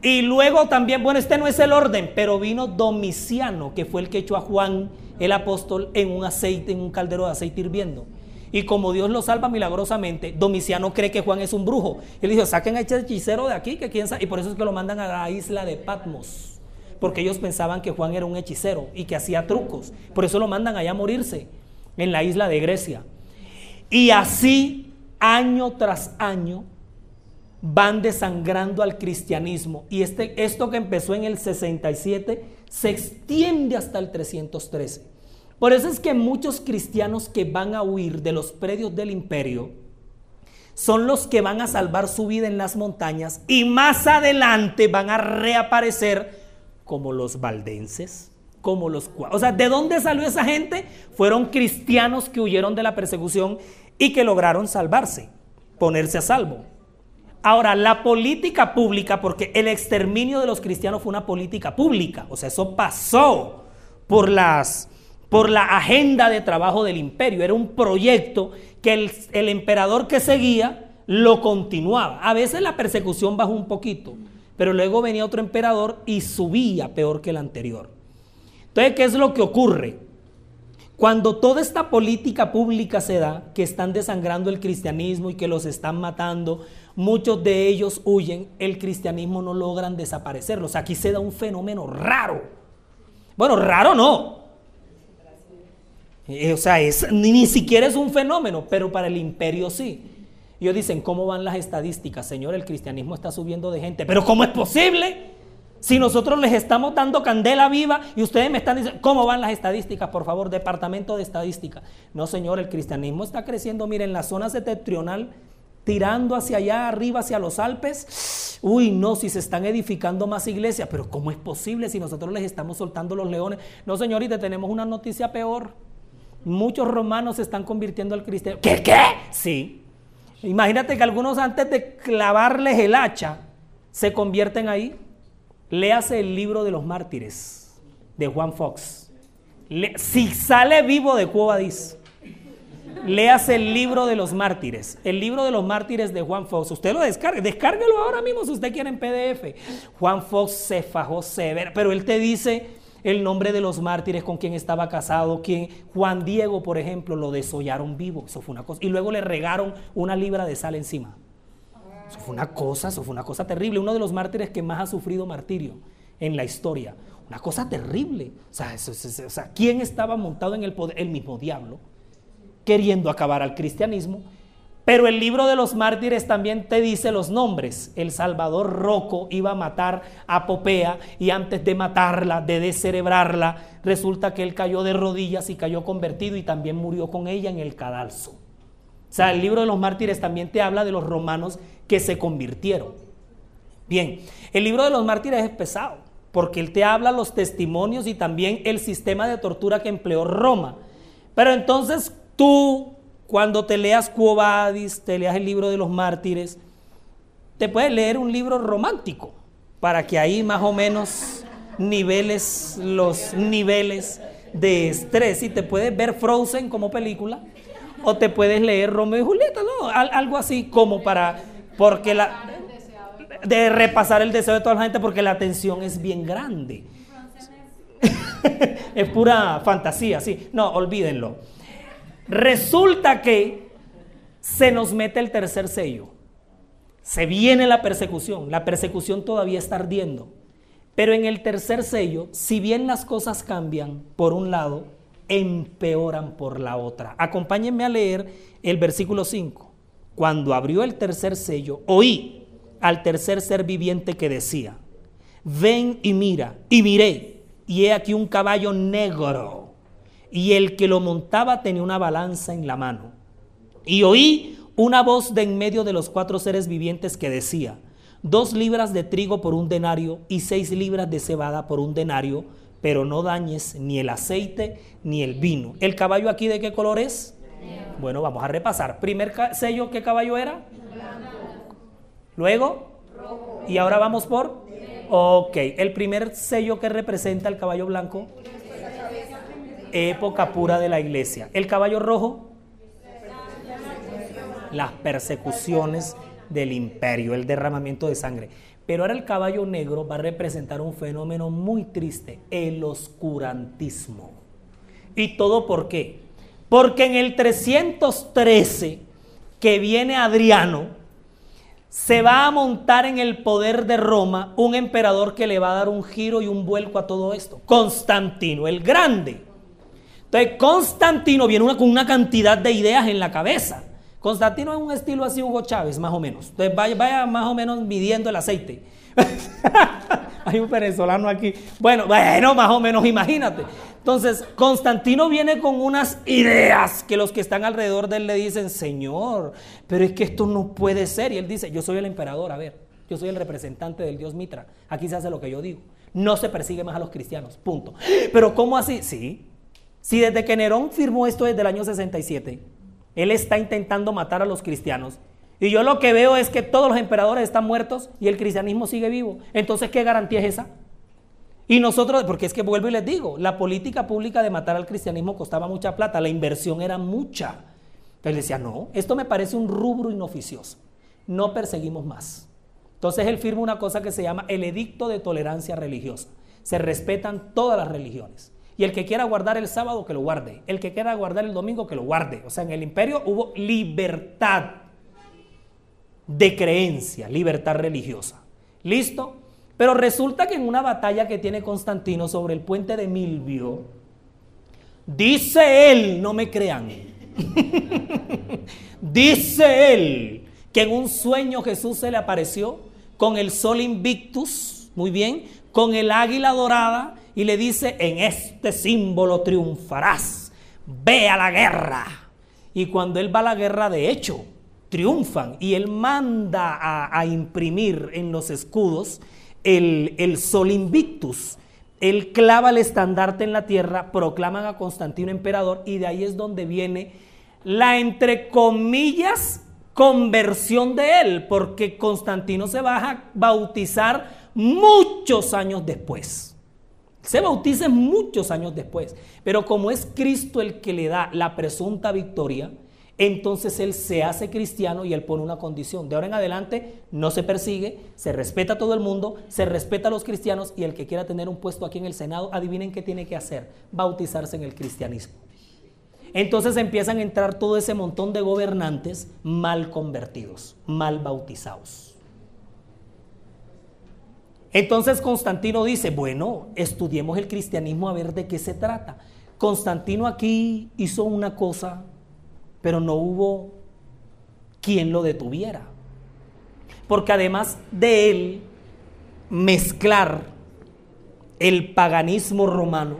Y luego también, bueno, este no es el orden, pero vino Domiciano, que fue el que echó a Juan el apóstol en un aceite, en un caldero de aceite hirviendo. Y como Dios lo salva milagrosamente, Domiciano cree que Juan es un brujo. Le dijo, saquen a este hechicero de aquí, que quién sabe. Y por eso es que lo mandan a la isla de Patmos porque ellos pensaban que Juan era un hechicero y que hacía trucos. Por eso lo mandan allá a morirse en la isla de Grecia. Y así, año tras año, van desangrando al cristianismo. Y este, esto que empezó en el 67 se extiende hasta el 313. Por eso es que muchos cristianos que van a huir de los predios del imperio son los que van a salvar su vida en las montañas y más adelante van a reaparecer como los valdenses, como los... O sea, ¿de dónde salió esa gente? Fueron cristianos que huyeron de la persecución y que lograron salvarse, ponerse a salvo. Ahora, la política pública, porque el exterminio de los cristianos fue una política pública, o sea, eso pasó por, las, por la agenda de trabajo del imperio, era un proyecto que el, el emperador que seguía lo continuaba. A veces la persecución bajó un poquito, pero luego venía otro emperador y subía peor que el anterior. Entonces, ¿qué es lo que ocurre? Cuando toda esta política pública se da, que están desangrando el cristianismo y que los están matando, muchos de ellos huyen, el cristianismo no logran desaparecerlos. O sea, aquí se da un fenómeno raro. Bueno, raro no. Eh, o sea, es, ni siquiera es un fenómeno, pero para el imperio sí. Ellos dicen, ¿cómo van las estadísticas? Señor, el cristianismo está subiendo de gente. Pero ¿cómo es posible? Si nosotros les estamos dando candela viva y ustedes me están diciendo, ¿cómo van las estadísticas? Por favor, departamento de estadística. No, señor, el cristianismo está creciendo. Miren, en la zona septentrional tirando hacia allá arriba, hacia los Alpes. Uy, no, si se están edificando más iglesias, pero ¿cómo es posible si nosotros les estamos soltando los leones? No, señorita, tenemos una noticia peor. Muchos romanos se están convirtiendo al cristianismo. ¿Qué, qué? Sí. Imagínate que algunos antes de clavarles el hacha se convierten ahí. Léase el libro de los mártires de Juan Fox. si sale vivo de Cuba, dice. Léase el libro de los mártires, el libro de los mártires de Juan Fox. Usted lo descargue, descárguelo ahora mismo si usted quiere en PDF. Juan Fox se fajó severo, pero él te dice el nombre de los mártires con quien estaba casado, quien Juan Diego, por ejemplo, lo desollaron vivo. Eso fue una cosa. Y luego le regaron una libra de sal encima. Eso fue una cosa, eso fue una cosa terrible. Uno de los mártires que más ha sufrido martirio en la historia. Una cosa terrible. O sea, o sea ¿quién estaba montado en el poder? El mismo diablo queriendo acabar al cristianismo. Pero el libro de los mártires también te dice los nombres. El Salvador Roco iba a matar a Popea y antes de matarla, de descerebrarla, resulta que él cayó de rodillas y cayó convertido y también murió con ella en el cadalso. O sea, el libro de los mártires también te habla de los romanos que se convirtieron. Bien, el libro de los mártires es pesado porque él te habla los testimonios y también el sistema de tortura que empleó Roma. Pero entonces, Tú, cuando te leas Cuobadis, te leas el libro de los mártires, te puedes leer un libro romántico para que ahí más o menos niveles los niveles de estrés y te puedes ver Frozen como película o te puedes leer Romeo y Julieta, ¿no? algo así como para porque la de repasar el deseo de toda la gente porque la tensión es bien grande. es pura fantasía, sí. No, olvídenlo. Resulta que se nos mete el tercer sello. Se viene la persecución. La persecución todavía está ardiendo. Pero en el tercer sello, si bien las cosas cambian por un lado, empeoran por la otra. Acompáñenme a leer el versículo 5. Cuando abrió el tercer sello, oí al tercer ser viviente que decía, ven y mira, y miré, y he aquí un caballo negro y el que lo montaba tenía una balanza en la mano. Y oí una voz de en medio de los cuatro seres vivientes que decía, dos libras de trigo por un denario y seis libras de cebada por un denario, pero no dañes ni el aceite ni el vino. ¿El caballo aquí de qué color es? Bueno, vamos a repasar. Primer sello, ¿qué caballo era? Luego, y ahora vamos por... Ok, el primer sello que representa el caballo blanco época pura de la iglesia. El caballo rojo, las persecuciones del imperio, el derramamiento de sangre. Pero ahora el caballo negro va a representar un fenómeno muy triste, el oscurantismo. ¿Y todo por qué? Porque en el 313 que viene Adriano, se va a montar en el poder de Roma un emperador que le va a dar un giro y un vuelco a todo esto. Constantino el Grande. Entonces, Constantino viene con una cantidad de ideas en la cabeza. Constantino es un estilo así Hugo Chávez, más o menos. Entonces, vaya, vaya más o menos midiendo el aceite. Hay un venezolano aquí. Bueno, bueno, más o menos, imagínate. Entonces, Constantino viene con unas ideas que los que están alrededor de él le dicen, Señor, pero es que esto no puede ser. Y él dice, yo soy el emperador, a ver, yo soy el representante del dios Mitra. Aquí se hace lo que yo digo. No se persigue más a los cristianos, punto. Pero ¿cómo así? Sí. Si desde que Nerón firmó esto desde el año 67, él está intentando matar a los cristianos. Y yo lo que veo es que todos los emperadores están muertos y el cristianismo sigue vivo. Entonces, ¿qué garantía es esa? Y nosotros, porque es que vuelvo y les digo, la política pública de matar al cristianismo costaba mucha plata, la inversión era mucha. Entonces decía, no, esto me parece un rubro inoficioso, no perseguimos más. Entonces él firma una cosa que se llama el edicto de tolerancia religiosa. Se respetan todas las religiones. Y el que quiera guardar el sábado, que lo guarde. El que quiera guardar el domingo, que lo guarde. O sea, en el imperio hubo libertad de creencia, libertad religiosa. ¿Listo? Pero resulta que en una batalla que tiene Constantino sobre el puente de Milvio, dice él, no me crean, dice él que en un sueño Jesús se le apareció con el sol invictus, muy bien, con el águila dorada y le dice, en este símbolo triunfarás, ve a la guerra. Y cuando él va a la guerra, de hecho, triunfan y él manda a, imprimir en los escudos el, sol invictus. Él clava el estandarte en la tierra, proclaman a Constantino emperador y de ahí es donde viene la, entre comillas, conversión de él, porque Constantino se va a bautizar muchos años después. Se bautiza muchos años después, pero como es Cristo el que le da la presunta victoria, entonces él se hace cristiano y él pone una condición. De ahora en adelante no se persigue, se respeta a todo el mundo, se respeta a los cristianos y el que quiera tener un puesto aquí en el Senado, adivinen qué tiene que hacer, bautizarse en el cristianismo. Entonces empiezan a entrar todo ese montón de gobernantes mal convertidos, mal bautizados. Entonces Constantino dice, bueno, estudiemos el cristianismo a ver de qué se trata. Constantino aquí hizo una cosa pero no hubo quien lo detuviera. Porque además de él mezclar el paganismo romano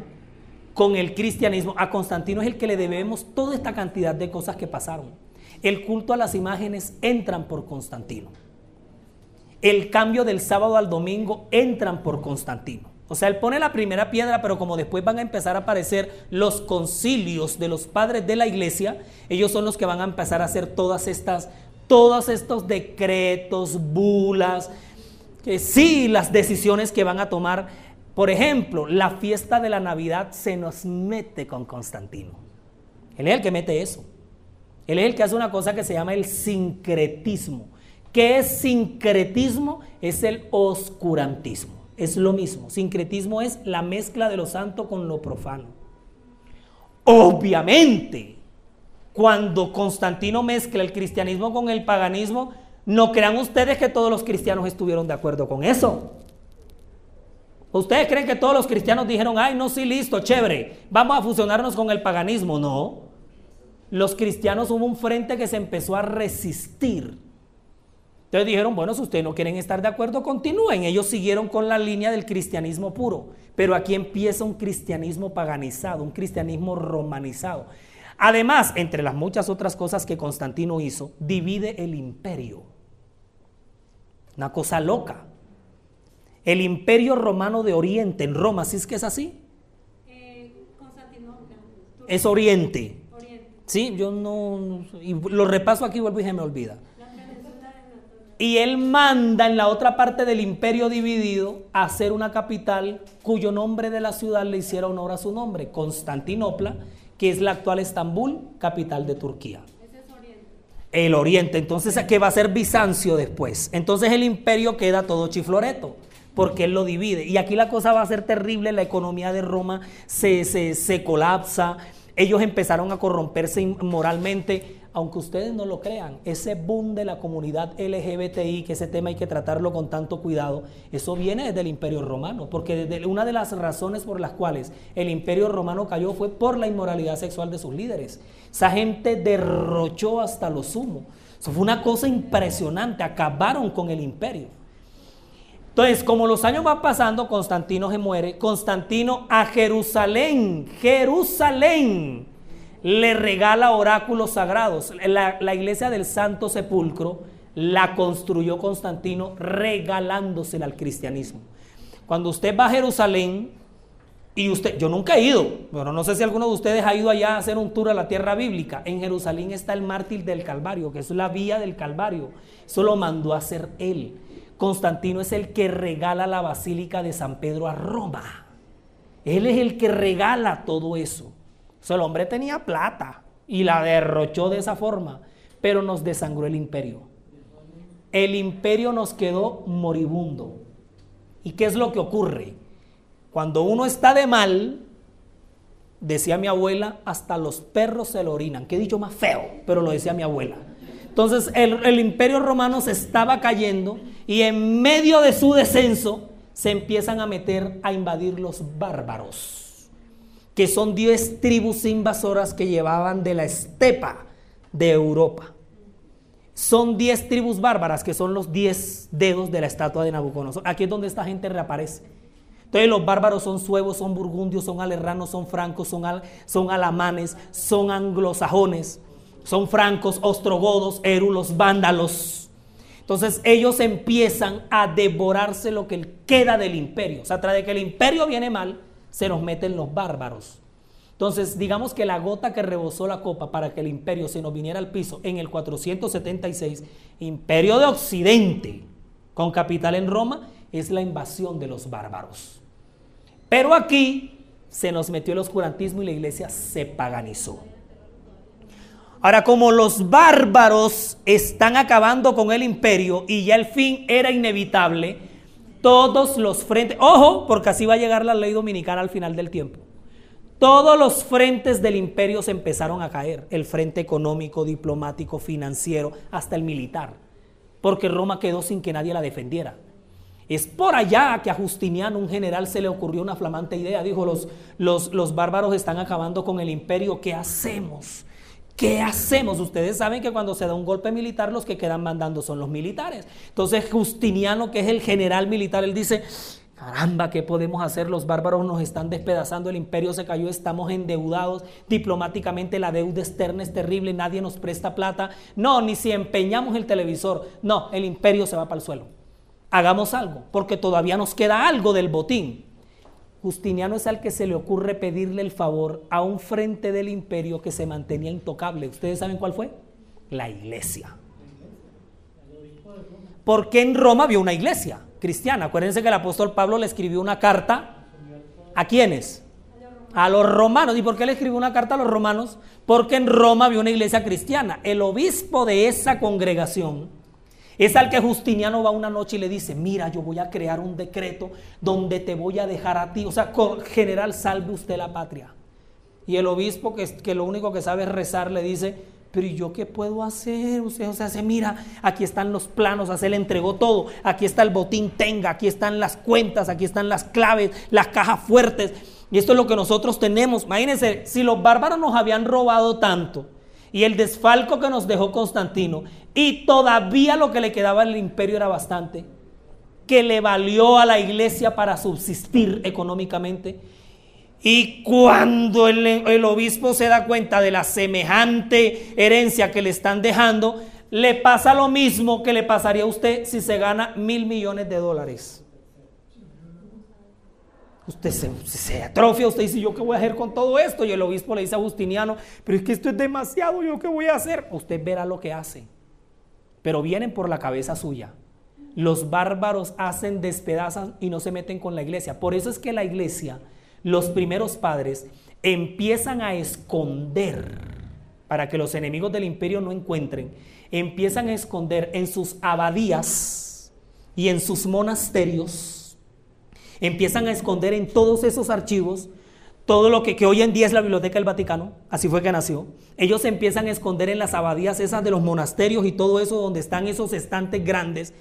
con el cristianismo, a Constantino es el que le debemos toda esta cantidad de cosas que pasaron. El culto a las imágenes entran por Constantino. El cambio del sábado al domingo entran por Constantino. O sea, él pone la primera piedra, pero como después van a empezar a aparecer los concilios de los padres de la iglesia, ellos son los que van a empezar a hacer todas estas, todos estos decretos, bulas, que sí, las decisiones que van a tomar. Por ejemplo, la fiesta de la Navidad se nos mete con Constantino. Él es el que mete eso. Él es el que hace una cosa que se llama el sincretismo. ¿Qué es sincretismo? Es el oscurantismo es lo mismo. Sincretismo es la mezcla de lo santo con lo profano. Obviamente, cuando Constantino mezcla el cristianismo con el paganismo, no crean ustedes que todos los cristianos estuvieron de acuerdo con eso. ¿Ustedes creen que todos los cristianos dijeron, ay, no, sí, listo, chévere, vamos a fusionarnos con el paganismo? No. Los cristianos hubo un frente que se empezó a resistir entonces dijeron, bueno, si ustedes no quieren estar de acuerdo, continúen. Ellos siguieron con la línea del cristianismo puro. Pero aquí empieza un cristianismo paganizado, un cristianismo romanizado. Además, entre las muchas otras cosas que Constantino hizo, divide el imperio. Una cosa loca. El imperio romano de Oriente, en Roma, ¿sí es que es así? Eh, es Oriente. Oriente. Sí, yo no, y lo repaso aquí, vuelvo y se me olvida. Y él manda en la otra parte del imperio dividido a hacer una capital cuyo nombre de la ciudad le hiciera honor a su nombre, Constantinopla, que es la actual Estambul, capital de Turquía. Ese es Oriente. El Oriente, entonces, ¿qué va a ser Bizancio después? Entonces el imperio queda todo chifloreto porque él lo divide. Y aquí la cosa va a ser terrible, la economía de Roma se, se, se colapsa, ellos empezaron a corromperse moralmente aunque ustedes no lo crean, ese boom de la comunidad LGBTI, que ese tema hay que tratarlo con tanto cuidado, eso viene desde el Imperio Romano, porque una de las razones por las cuales el Imperio Romano cayó fue por la inmoralidad sexual de sus líderes. Esa gente derrochó hasta lo sumo. Eso fue una cosa impresionante, acabaron con el imperio. Entonces, como los años van pasando, Constantino se muere. Constantino a Jerusalén, Jerusalén, le regala oráculos sagrados. La, la iglesia del Santo Sepulcro la construyó Constantino regalándosela al cristianismo. Cuando usted va a Jerusalén, y usted, yo nunca he ido, pero no sé si alguno de ustedes ha ido allá a hacer un tour a la tierra bíblica. En Jerusalén está el mártir del Calvario, que es la vía del Calvario. Eso lo mandó a hacer él. Constantino es el que regala la basílica de San Pedro a Roma. Él es el que regala todo eso. O el hombre tenía plata y la derrochó de esa forma, pero nos desangró el imperio. El imperio nos quedó moribundo. ¿Y qué es lo que ocurre? Cuando uno está de mal, decía mi abuela, hasta los perros se lo orinan. Qué dicho más feo, pero lo decía mi abuela. Entonces el, imperio romano se estaba cayendo y en medio de su descenso se empiezan a meter a invadir los bárbaros, que son diez tribus invasoras que llevaban de la estepa de Europa. Son diez tribus bárbaras que son los diez dedos de la estatua de Nabucodonosor. Aquí es donde esta gente reaparece. Entonces los bárbaros son suevos, son burgundios, son alerranos, son francos, son, son alamanes, son anglosajones, son francos, ostrogodos, érulos, vándalos. Entonces ellos empiezan a devorarse lo que queda del imperio. O sea, tras de que el imperio viene mal, se nos meten los bárbaros. Entonces, digamos que la gota que rebosó la copa para que el imperio se nos viniera al piso en el 476, imperio de Occidente, con capital en Roma, es la invasión de los bárbaros. Pero aquí se nos metió el oscurantismo y la iglesia se paganizó. Ahora, como los bárbaros están acabando con el imperio y ya el fin era inevitable, todos los frentes, ojo, porque así va a llegar la ley dominicana al final del tiempo. Todos los frentes del imperio se empezaron a caer, el frente económico, diplomático, financiero, hasta el militar, porque Roma quedó sin que nadie la defendiera. Es por allá que a Justiniano, un general, se le ocurrió una flamante idea. Dijo, los, los, los bárbaros están acabando con el imperio, ¿qué hacemos? ¿Qué hacemos? Ustedes saben que cuando se da un golpe militar los que quedan mandando son los militares. Entonces Justiniano, que es el general militar, él dice, caramba, ¿qué podemos hacer? Los bárbaros nos están despedazando, el imperio se cayó, estamos endeudados, diplomáticamente la deuda externa es terrible, nadie nos presta plata. No, ni si empeñamos el televisor, no, el imperio se va para el suelo hagamos algo, porque todavía nos queda algo del botín. Justiniano es al que se le ocurre pedirle el favor a un frente del imperio que se mantenía intocable. ¿Ustedes saben cuál fue? La iglesia. Porque en Roma había una iglesia cristiana. Acuérdense que el apóstol Pablo le escribió una carta. ¿A quiénes? A los romanos. ¿Y por qué le escribió una carta a los romanos? Porque en Roma había una iglesia cristiana. El obispo de esa congregación es al que Justiniano va una noche y le dice, mira, yo voy a crear un decreto donde te voy a dejar a ti. O sea, general, salve usted la patria. Y el obispo, que, que lo único que sabe es rezar, le dice, pero ¿y yo qué puedo hacer? Usted, o sea, se mira, aquí están los planos, se le entregó todo, aquí está el botín tenga, aquí están las cuentas, aquí están las claves, las cajas fuertes. Y esto es lo que nosotros tenemos. Imagínense, si los bárbaros nos habían robado tanto, y el desfalco que nos dejó Constantino, y todavía lo que le quedaba al imperio era bastante, que le valió a la iglesia para subsistir económicamente. Y cuando el, obispo se da cuenta de la semejante herencia que le están dejando, le pasa lo mismo que le pasaría a usted si se gana mil millones de dólares. Usted se, atrofia, usted dice, ¿yo qué voy a hacer con todo esto? Y el obispo le dice a Justiniano, pero es que esto es demasiado, ¿yo qué voy a hacer? Usted verá lo que hace. Pero vienen por la cabeza suya. Los bárbaros hacen despedazan y no se meten con la iglesia. Por eso es que la iglesia, los primeros padres, empiezan a esconder, para que los enemigos del imperio no encuentren, empiezan a esconder en sus abadías y en sus monasterios empiezan a esconder en todos esos archivos todo lo que, hoy en día es la Biblioteca del Vaticano, así fue que nació. Ellos empiezan a esconder en las abadías esas de los monasterios y todo eso donde están esos estantes grandes,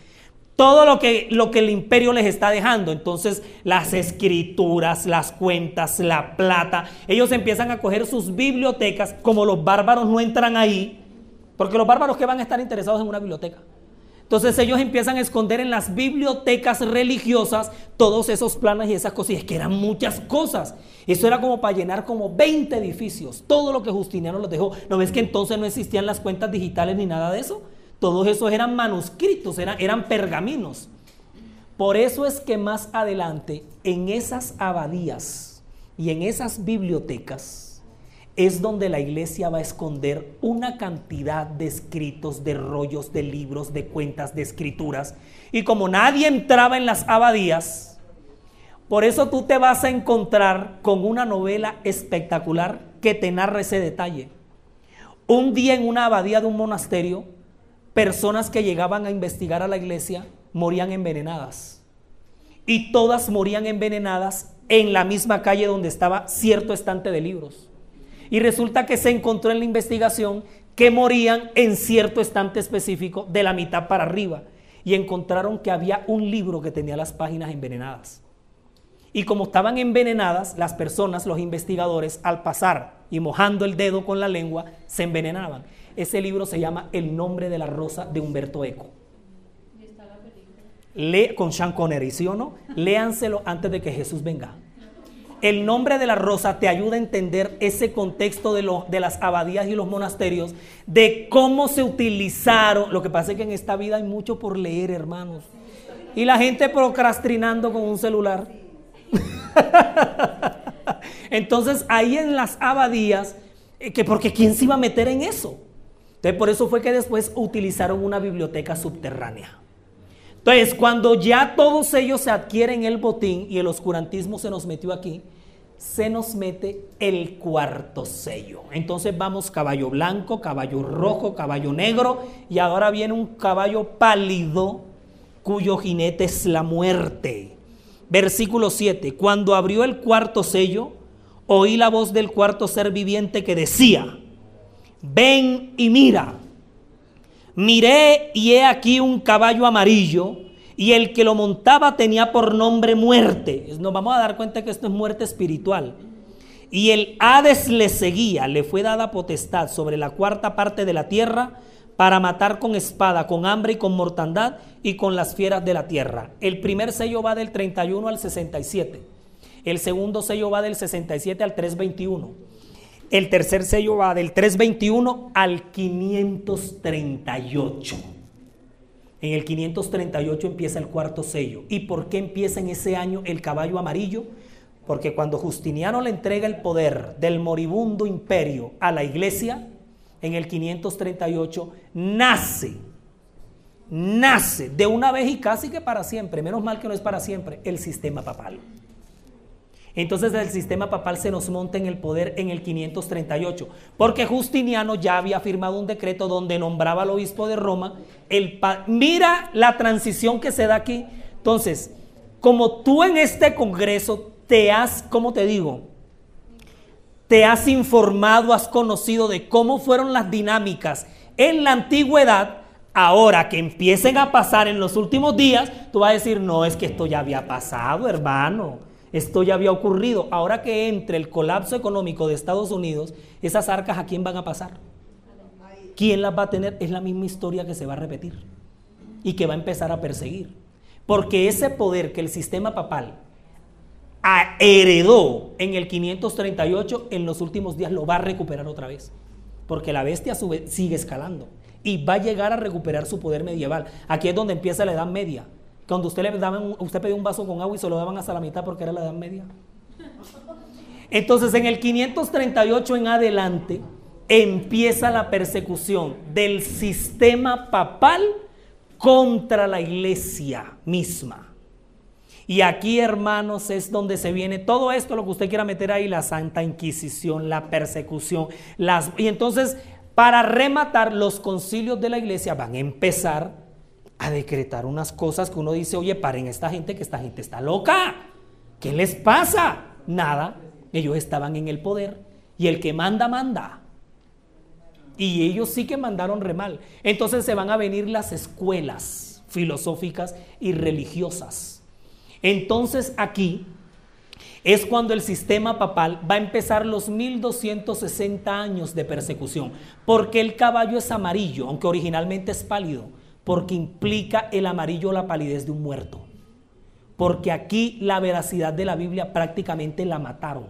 todo lo que, lo que el imperio les está dejando. Entonces, las escrituras, las cuentas, la plata, ellos empiezan a coger sus bibliotecas, como los bárbaros no entran ahí, porque los bárbaros que van a estar interesados en una biblioteca. Entonces ellos empiezan a esconder en las bibliotecas religiosas todos esos planes y esas cosas. Y es que eran muchas cosas. Eso era como para llenar como 20 edificios. Todo lo que Justiniano los dejó. ¿No ves que entonces no existían las cuentas digitales ni nada de eso? Todos esos eran manuscritos, eran, eran pergaminos. Por eso es que más adelante en esas abadías y en esas bibliotecas es donde la iglesia va a esconder una cantidad de escritos, de rollos, de libros, de cuentas, de escrituras. Y como nadie entraba en las abadías, por eso tú te vas a encontrar con una novela espectacular que te narra ese detalle. Un día en una abadía de un monasterio, personas que llegaban a investigar a la iglesia morían envenenadas. Y todas morían envenenadas en la misma calle donde estaba cierto estante de libros. Y resulta que se encontró en la investigación que morían en cierto estante específico de la mitad para arriba. Y encontraron que había un libro que tenía las páginas envenenadas. Y como estaban envenenadas, las personas, los investigadores, al pasar y mojando el dedo con la lengua, se envenenaban. Ese libro se llama El nombre de la rosa de Humberto Eco. Con Sean Connery, ¿sí o no? Léanselo antes de que Jesús venga el nombre de la rosa te ayuda a entender ese contexto de, de, las abadías y los monasterios, de cómo se utilizaron. Lo que pasa es que en esta vida hay mucho por leer, hermanos. Y la gente procrastinando con un celular. Entonces ahí en las abadías, eh, que porque ¿quién se iba a meter en eso? Entonces por eso fue que después utilizaron una biblioteca subterránea. Entonces, cuando ya todos ellos se adquieren el botín y el oscurantismo se nos metió aquí, se nos mete el cuarto sello. Entonces vamos caballo blanco, caballo rojo, caballo negro y ahora viene un caballo pálido cuyo jinete es la muerte. Versículo 7. Cuando abrió el cuarto sello, oí la voz del cuarto ser viviente que decía, ven y mira. Miré y he aquí un caballo amarillo y el que lo montaba tenía por nombre muerte. Nos vamos a dar cuenta que esto es muerte espiritual. Y el Hades le seguía, le fue dada potestad sobre la cuarta parte de la tierra para matar con espada, con hambre y con mortandad y con las fieras de la tierra. El primer sello va del 31 al 67. El segundo sello va del 67 al 321. El tercer sello va del 321 al 538. En el 538 empieza el cuarto sello. ¿Y por qué empieza en ese año el caballo amarillo? Porque cuando Justiniano le entrega el poder del moribundo imperio a la iglesia, en el 538 nace, nace de una vez y casi que para siempre, menos mal que no es para siempre, el sistema papal. Entonces el sistema papal se nos monta en el poder en el 538, porque Justiniano ya había firmado un decreto donde nombraba al obispo de Roma. El Mira la transición que se da aquí. Entonces, como tú en este congreso te has, ¿cómo te digo? Te has informado, has conocido de cómo fueron las dinámicas en la antigüedad, ahora que empiecen a pasar en los últimos días, tú vas a decir, no, es que esto ya había pasado, hermano. Esto ya había ocurrido. Ahora que entre el colapso económico de Estados Unidos, esas arcas a quién van a pasar? ¿Quién las va a tener? Es la misma historia que se va a repetir y que va a empezar a perseguir. Porque ese poder que el sistema papal heredó en el 538, en los últimos días lo va a recuperar otra vez. Porque la bestia sigue escalando y va a llegar a recuperar su poder medieval. Aquí es donde empieza la Edad Media cuando usted le daban, usted pedía un vaso con agua y se lo daban hasta la mitad porque era la edad media. Entonces, en el 538 en adelante empieza la persecución del sistema papal contra la iglesia misma. Y aquí, hermanos, es donde se viene todo esto, lo que usted quiera meter ahí, la Santa Inquisición, la persecución. Las, y entonces, para rematar, los concilios de la iglesia van a empezar a decretar unas cosas que uno dice, oye, paren esta gente, que esta gente está loca. ¿Qué les pasa? Nada. Ellos estaban en el poder y el que manda, manda. Y ellos sí que mandaron re mal. Entonces se van a venir las escuelas filosóficas y religiosas. Entonces aquí es cuando el sistema papal va a empezar los 1260 años de persecución, porque el caballo es amarillo, aunque originalmente es pálido porque implica el amarillo o la palidez de un muerto. Porque aquí la veracidad de la Biblia prácticamente la mataron.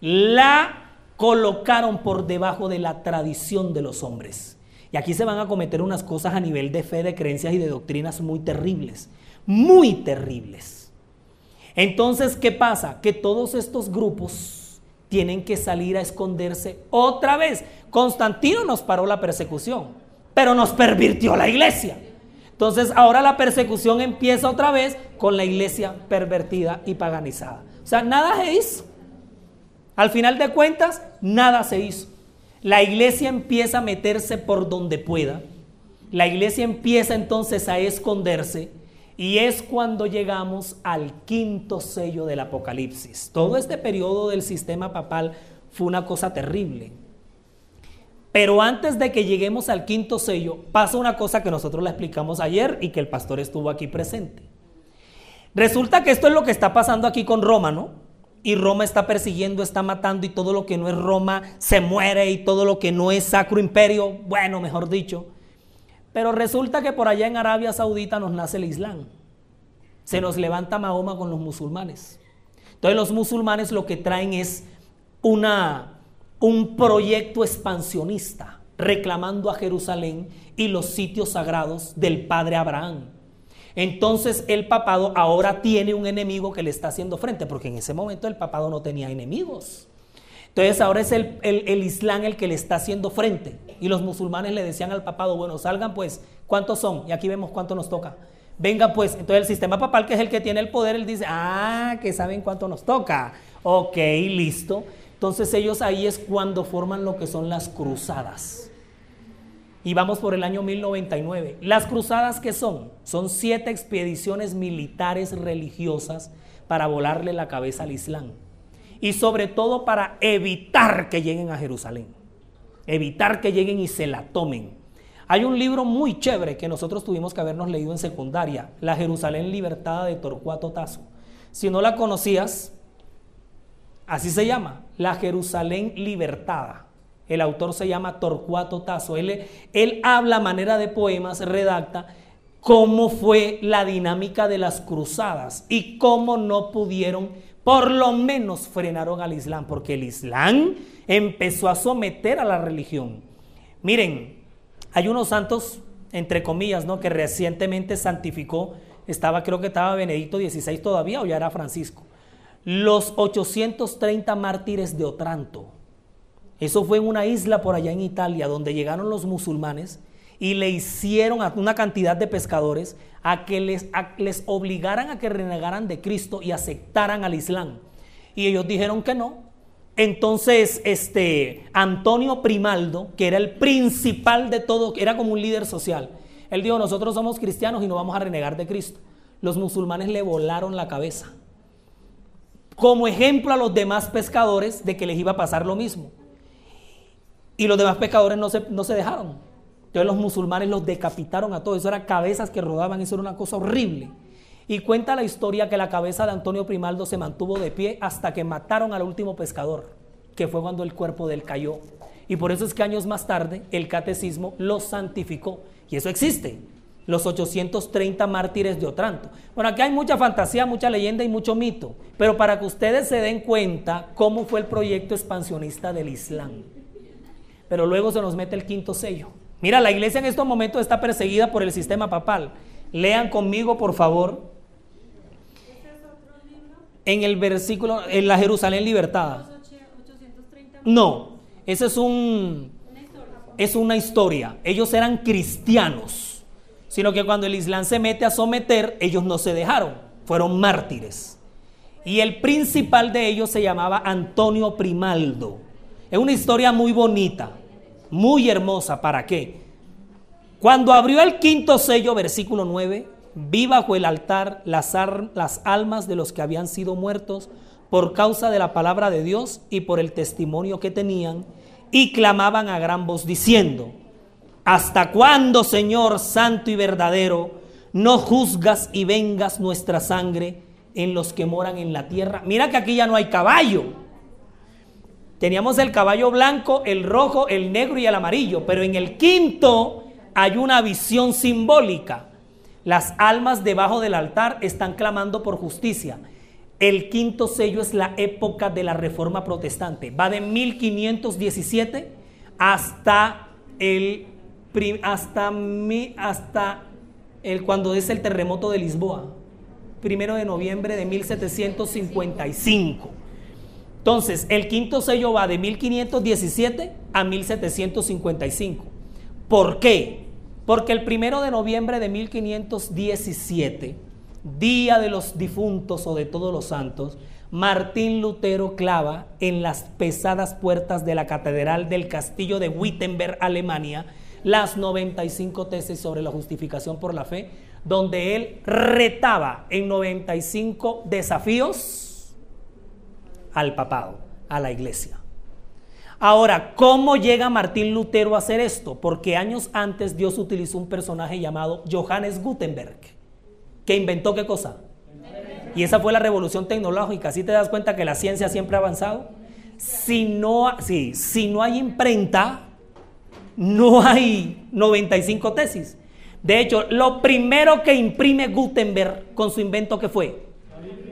La colocaron por debajo de la tradición de los hombres. Y aquí se van a cometer unas cosas a nivel de fe, de creencias y de doctrinas muy terribles. Muy terribles. Entonces, ¿qué pasa? Que todos estos grupos tienen que salir a esconderse otra vez. Constantino nos paró la persecución, pero nos pervirtió la iglesia. Entonces ahora la persecución empieza otra vez con la iglesia pervertida y paganizada. O sea, nada se hizo. Al final de cuentas, nada se hizo. La iglesia empieza a meterse por donde pueda. La iglesia empieza entonces a esconderse y es cuando llegamos al quinto sello del Apocalipsis. Todo este periodo del sistema papal fue una cosa terrible. Pero antes de que lleguemos al quinto sello, pasa una cosa que nosotros la explicamos ayer y que el pastor estuvo aquí presente. Resulta que esto es lo que está pasando aquí con Roma, ¿no? Y Roma está persiguiendo, está matando y todo lo que no es Roma se muere y todo lo que no es Sacro Imperio, bueno, mejor dicho. Pero resulta que por allá en Arabia Saudita nos nace el Islam. Se nos levanta Mahoma con los musulmanes. Entonces los musulmanes lo que traen es una un proyecto expansionista reclamando a Jerusalén y los sitios sagrados del padre Abraham. Entonces el papado ahora tiene un enemigo que le está haciendo frente, porque en ese momento el papado no tenía enemigos. Entonces ahora es el, el, Islam el que le está haciendo frente. Y los musulmanes le decían al papado, bueno, salgan pues, ¿cuántos son? Y aquí vemos cuánto nos toca. Venga pues, entonces el sistema papal, que es el que tiene el poder, él dice, ah, que saben cuánto nos toca. Ok, listo. Entonces ellos ahí es cuando forman lo que son las cruzadas. Y vamos por el año 1099. ¿Las cruzadas qué son? Son siete expediciones militares religiosas para volarle la cabeza al Islam. Y sobre todo para evitar que lleguen a Jerusalén. Evitar que lleguen y se la tomen. Hay un libro muy chévere que nosotros tuvimos que habernos leído en secundaria, La Jerusalén Libertada de Torcuato Tazo. Si no la conocías, Así se llama, la Jerusalén libertada. El autor se llama Torcuato Tazo. Él, él habla a manera de poemas, redacta cómo fue la dinámica de las cruzadas y cómo no pudieron, por lo menos frenaron al Islam, porque el Islam empezó a someter a la religión. Miren, hay unos santos, entre comillas, ¿no? que recientemente santificó, estaba, creo que estaba Benedicto XVI todavía o ya era Francisco los 830 mártires de Otranto. Eso fue en una isla por allá en Italia donde llegaron los musulmanes y le hicieron a una cantidad de pescadores a que les, les obligaran a que renegaran de Cristo y aceptaran al Islam. Y ellos dijeron que no. Entonces, este Antonio Primaldo, que era el principal de todo, era como un líder social, él dijo, nosotros somos cristianos y no vamos a renegar de Cristo. Los musulmanes le volaron la cabeza como ejemplo a los demás pescadores de que les iba a pasar lo mismo. Y los demás pescadores no se, no se dejaron. Entonces los musulmanes los decapitaron a todos. Eso eran cabezas que rodaban, eso era una cosa horrible. Y cuenta la historia que la cabeza de Antonio Primaldo se mantuvo de pie hasta que mataron al último pescador, que fue cuando el cuerpo de él cayó. Y por eso es que años más tarde el catecismo lo santificó. Y eso existe los 830 mártires de Otranto. Bueno, aquí hay mucha fantasía, mucha leyenda y mucho mito, pero para que ustedes se den cuenta cómo fue el proyecto expansionista del Islam. Pero luego se nos mete el quinto sello. Mira, la iglesia en estos momentos está perseguida por el sistema papal. Lean conmigo, por favor, en el versículo, en la Jerusalén libertada. No, esa es un, es una historia. Ellos eran cristianos sino que cuando el Islam se mete a someter, ellos no se dejaron, fueron mártires. Y el principal de ellos se llamaba Antonio Primaldo. Es una historia muy bonita, muy hermosa. ¿Para qué? Cuando abrió el quinto sello, versículo 9, vi bajo el altar las, las almas de los que habían sido muertos por causa de la palabra de Dios y por el testimonio que tenían, y clamaban a gran voz diciendo, ¿Hasta cuándo, Señor Santo y verdadero, no juzgas y vengas nuestra sangre en los que moran en la tierra? Mira que aquí ya no hay caballo. Teníamos el caballo blanco, el rojo, el negro y el amarillo, pero en el quinto hay una visión simbólica. Las almas debajo del altar están clamando por justicia. El quinto sello es la época de la reforma protestante. Va de 1517 hasta el, hasta, hasta el, cuando es el terremoto de Lisboa. Primero de noviembre de 1755. Entonces, el quinto sello va de 1517 a 1755. ¿Por qué? Porque el primero de noviembre de 1517, Día de los Difuntos o de Todos los Santos, Martín Lutero clava en las pesadas puertas de la Catedral del Castillo de Wittenberg, Alemania, las 95 tesis sobre la justificación por la fe, donde él retaba en 95 desafíos al papado, a la iglesia. Ahora, ¿cómo llega Martín Lutero a hacer esto? Porque años antes Dios utilizó un personaje llamado Johannes Gutenberg, que inventó qué cosa? Y esa fue la revolución tecnológica. ¿Sí te das cuenta que la ciencia siempre ha avanzado? Si no, sí, si no hay imprenta, no hay 95 tesis. De hecho, lo primero que imprime Gutenberg con su invento que fue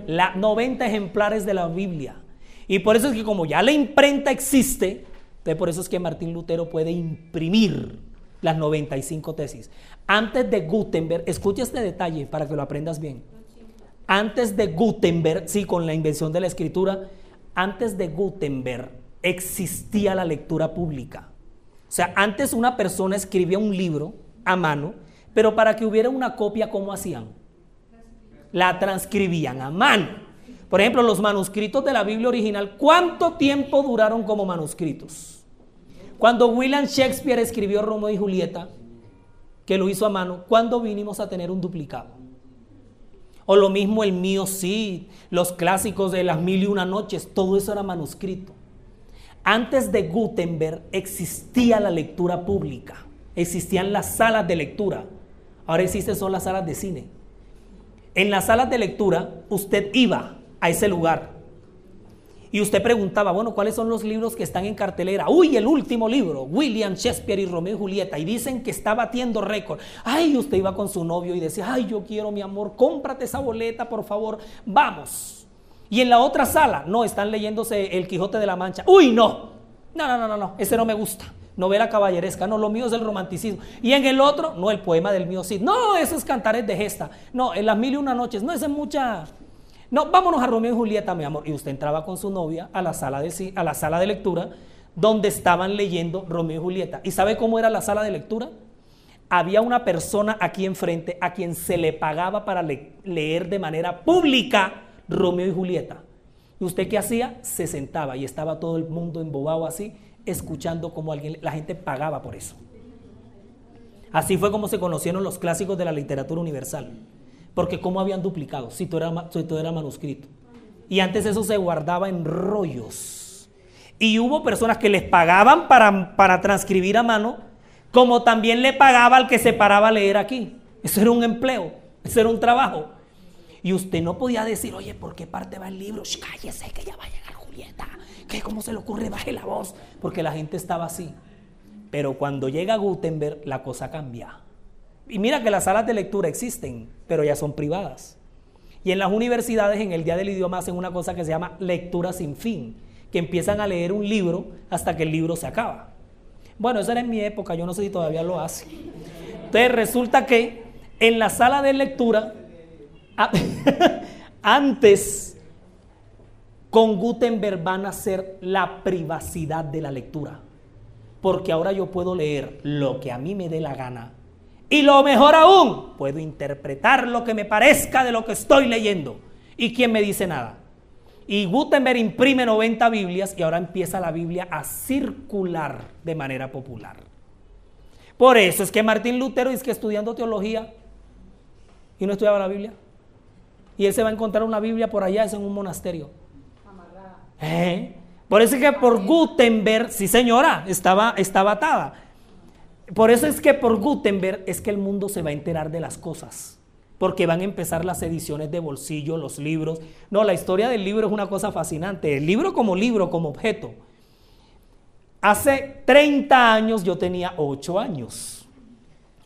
la 90 ejemplares de la Biblia. Y por eso es que como ya la imprenta existe, por eso es que Martín Lutero puede imprimir las 95 tesis. Antes de Gutenberg, escucha este detalle para que lo aprendas bien. Antes de Gutenberg, sí, con la invención de la escritura, antes de Gutenberg existía la lectura pública. O sea, antes una persona escribía un libro a mano, pero para que hubiera una copia, ¿cómo hacían? La transcribían a mano. Por ejemplo, los manuscritos de la Biblia original, ¿cuánto tiempo duraron como manuscritos? Cuando William Shakespeare escribió Romeo y Julieta, que lo hizo a mano, ¿cuándo vinimos a tener un duplicado? O lo mismo el mío sí, los clásicos de las mil y una noches, todo eso era manuscrito. Antes de Gutenberg existía la lectura pública, existían las salas de lectura. Ahora existen son las salas de cine. En las salas de lectura usted iba a ese lugar. Y usted preguntaba, bueno, ¿cuáles son los libros que están en cartelera? Uy, el último libro, William Shakespeare y Romeo y Julieta. Y dicen que está batiendo récord. Ay, usted iba con su novio y decía, ay, yo quiero mi amor, cómprate esa boleta, por favor, vamos. Y en la otra sala, no, están leyéndose El Quijote de la Mancha. Uy, no. No, no, no, no, no, ese no me gusta. Novela caballeresca, no, lo mío es el romanticismo. Y en el otro, no, el poema del mío Cid. No, eso es cantares de gesta. No, en las mil y una noches, no, ese es mucha no, vámonos a Romeo y Julieta, mi amor. Y usted entraba con su novia a la sala de, a la sala de lectura donde estaban leyendo Romeo y Julieta. ¿Y sabe cómo era la sala de lectura? Había una persona aquí enfrente a quien se le pagaba para leer de manera pública Romeo y Julieta. ¿Y usted qué hacía? Se sentaba y estaba todo el mundo embobado así, escuchando cómo alguien, la gente pagaba por eso. Así fue como se conocieron los clásicos de la literatura universal. Porque ¿cómo habían duplicado si todo, era, todo era manuscrito? Y antes eso se guardaba en rollos. Y hubo personas que les pagaban para, para transcribir a mano, como también le pagaba al que se paraba a leer aquí. Eso era un empleo, eso era un trabajo. Y usted no podía decir, oye, ¿por qué parte va el libro? cállese, que ya va a llegar Julieta. ¿Qué, ¿Cómo se le ocurre? Baje la voz. Porque la gente estaba así. Pero cuando llega Gutenberg, la cosa cambia. Y mira que las salas de lectura existen, pero ya son privadas. Y en las universidades, en el Día del Idioma, hacen una cosa que se llama lectura sin fin, que empiezan a leer un libro hasta que el libro se acaba. Bueno, eso era en mi época, yo no sé si todavía lo hace. Entonces resulta que en la sala de lectura, antes con Gutenberg van a ser la privacidad de la lectura. Porque ahora yo puedo leer lo que a mí me dé la gana y lo mejor aún, puedo interpretar lo que me parezca de lo que estoy leyendo. ¿Y quién me dice nada? Y Gutenberg imprime 90 Biblias y ahora empieza la Biblia a circular de manera popular. Por eso es que Martín Lutero dice que estudiando teología y no estudiaba la Biblia. Y él se va a encontrar una Biblia por allá, es en un monasterio. ¿Eh? Por eso es que por Gutenberg, sí señora, estaba, estaba atada. Por eso es que por Gutenberg es que el mundo se va a enterar de las cosas. Porque van a empezar las ediciones de bolsillo, los libros. No, la historia del libro es una cosa fascinante. El libro como libro, como objeto. Hace 30 años yo tenía 8 años.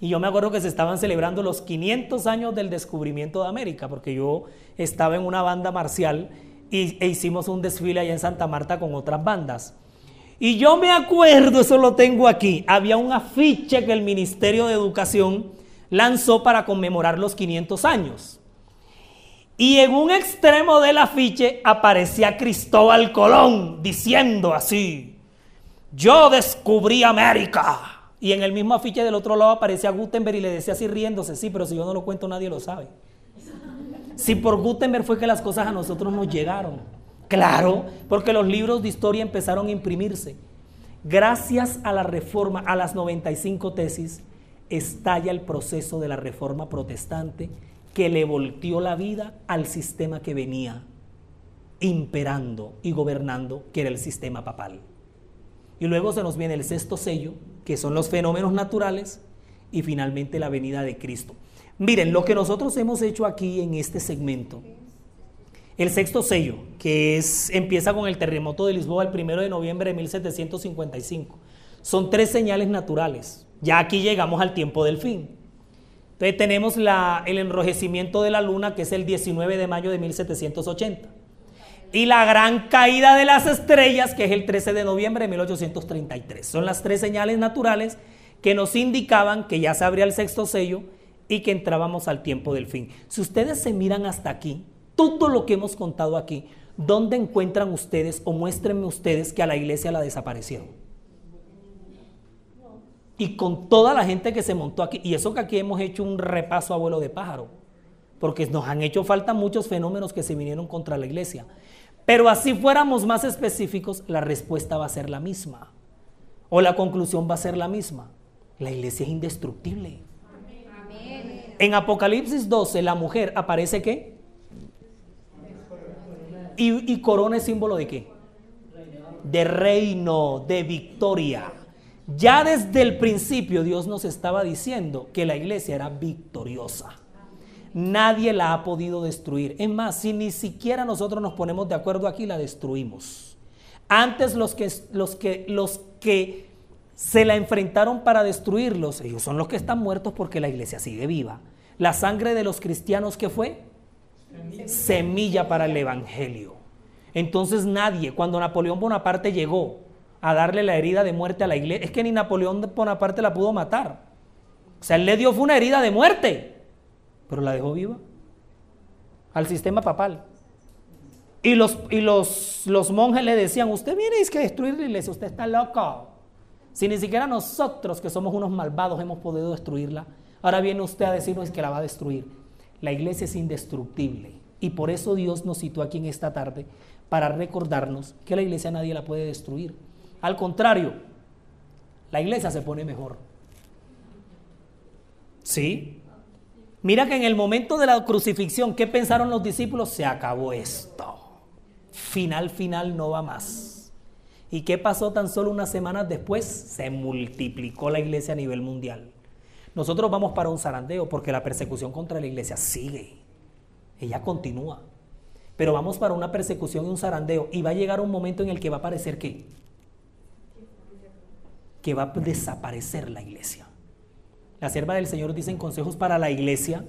Y yo me acuerdo que se estaban celebrando los 500 años del descubrimiento de América, porque yo estaba en una banda marcial y, e hicimos un desfile allá en Santa Marta con otras bandas. Y yo me acuerdo, eso lo tengo aquí, había un afiche que el Ministerio de Educación lanzó para conmemorar los 500 años. Y en un extremo del afiche aparecía Cristóbal Colón diciendo así, yo descubrí América. Y en el mismo afiche del otro lado aparecía Gutenberg y le decía así riéndose, sí, pero si yo no lo cuento nadie lo sabe. Si por Gutenberg fue que las cosas a nosotros nos llegaron. Claro, porque los libros de historia empezaron a imprimirse. Gracias a la reforma, a las 95 tesis, estalla el proceso de la reforma protestante que le volteó la vida al sistema que venía imperando y gobernando, que era el sistema papal. Y luego se nos viene el sexto sello, que son los fenómenos naturales, y finalmente la venida de Cristo. Miren, lo que nosotros hemos hecho aquí en este segmento, el sexto sello, que es, empieza con el terremoto de Lisboa el primero de noviembre de 1755, son tres señales naturales. Ya aquí llegamos al tiempo del fin. Entonces tenemos la, el enrojecimiento de la luna, que es el 19 de mayo de 1780 y la gran caída de las estrellas, que es el 13 de noviembre de 1833. Son las tres señales naturales que nos indicaban que ya se abría el sexto sello y que entrábamos al tiempo del fin. Si ustedes se miran hasta aquí, todo lo que hemos contado aquí, ¿dónde encuentran ustedes o muéstrenme ustedes que a la iglesia la desaparecieron? Y con toda la gente que se montó aquí, y eso que aquí hemos hecho un repaso a vuelo de pájaro, porque nos han hecho falta muchos fenómenos que se vinieron contra la iglesia. Pero así fuéramos más específicos, la respuesta va a ser la misma. O la conclusión va a ser la misma. La iglesia es indestructible. En Apocalipsis 12, la mujer aparece qué? Y, y corona es símbolo de qué? De reino, de victoria. Ya desde el principio Dios nos estaba diciendo que la iglesia era victoriosa nadie la ha podido destruir. Es más, si ni siquiera nosotros nos ponemos de acuerdo aquí, la destruimos. Antes los que, los que, los que se la enfrentaron para destruirlos, ellos son los que están muertos porque la iglesia sigue viva. La sangre de los cristianos que fue semilla para el evangelio. Entonces nadie, cuando Napoleón Bonaparte llegó a darle la herida de muerte a la iglesia, es que ni Napoleón Bonaparte la pudo matar. O sea, él le dio fue una herida de muerte pero la dejó viva al sistema papal. Y los, y los, los monjes le decían, usted viene es que destruir la iglesia, usted está loco. Si ni siquiera nosotros, que somos unos malvados, hemos podido destruirla, ahora viene usted a decirnos que la va a destruir. La iglesia es indestructible. Y por eso Dios nos citó aquí en esta tarde para recordarnos que la iglesia nadie la puede destruir. Al contrario, la iglesia se pone mejor. ¿Sí? Mira que en el momento de la crucifixión, ¿qué pensaron los discípulos? Se acabó esto. Final, final, no va más. ¿Y qué pasó tan solo unas semanas después? Se multiplicó la iglesia a nivel mundial. Nosotros vamos para un zarandeo porque la persecución contra la iglesia sigue. Ella continúa. Pero vamos para una persecución y un zarandeo. Y va a llegar un momento en el que va a aparecer qué? Que va a desaparecer la iglesia. La sierva del Señor dice en consejos para la iglesia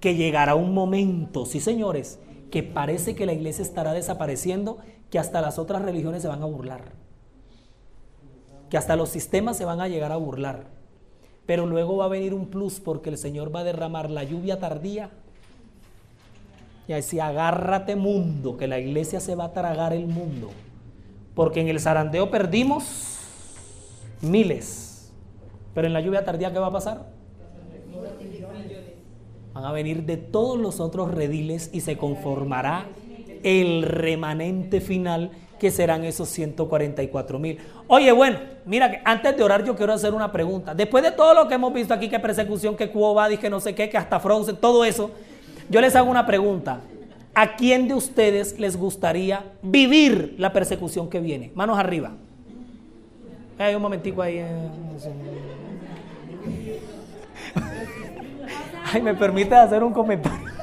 que llegará un momento, sí señores, que parece que la iglesia estará desapareciendo, que hasta las otras religiones se van a burlar, que hasta los sistemas se van a llegar a burlar. Pero luego va a venir un plus porque el Señor va a derramar la lluvia tardía. Y así agárrate mundo, que la iglesia se va a tragar el mundo. Porque en el zarandeo perdimos miles pero en la lluvia tardía, ¿qué va a pasar? Van a venir de todos los otros rediles y se conformará el remanente final que serán esos 144 mil. Oye, bueno, mira que antes de orar yo quiero hacer una pregunta. Después de todo lo que hemos visto aquí, que persecución, que Cuo que no sé qué, que hasta Frozen, todo eso, yo les hago una pregunta. ¿A quién de ustedes les gustaría vivir la persecución que viene? Manos arriba. Hay un momentico ahí. Eh, Ay, ¿me permite hacer un comentario?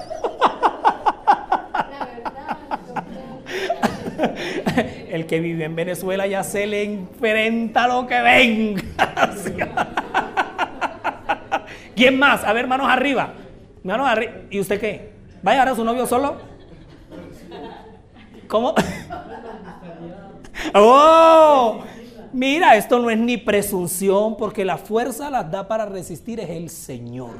El que vive en Venezuela ya se le enfrenta lo que venga. ¿Quién más? A ver, manos arriba. Manos arriba. ¿Y usted qué? ¿Va a llevar a su novio solo? ¿Cómo? ¡Oh! Mira, esto no es ni presunción, porque la fuerza las da para resistir es el Señor.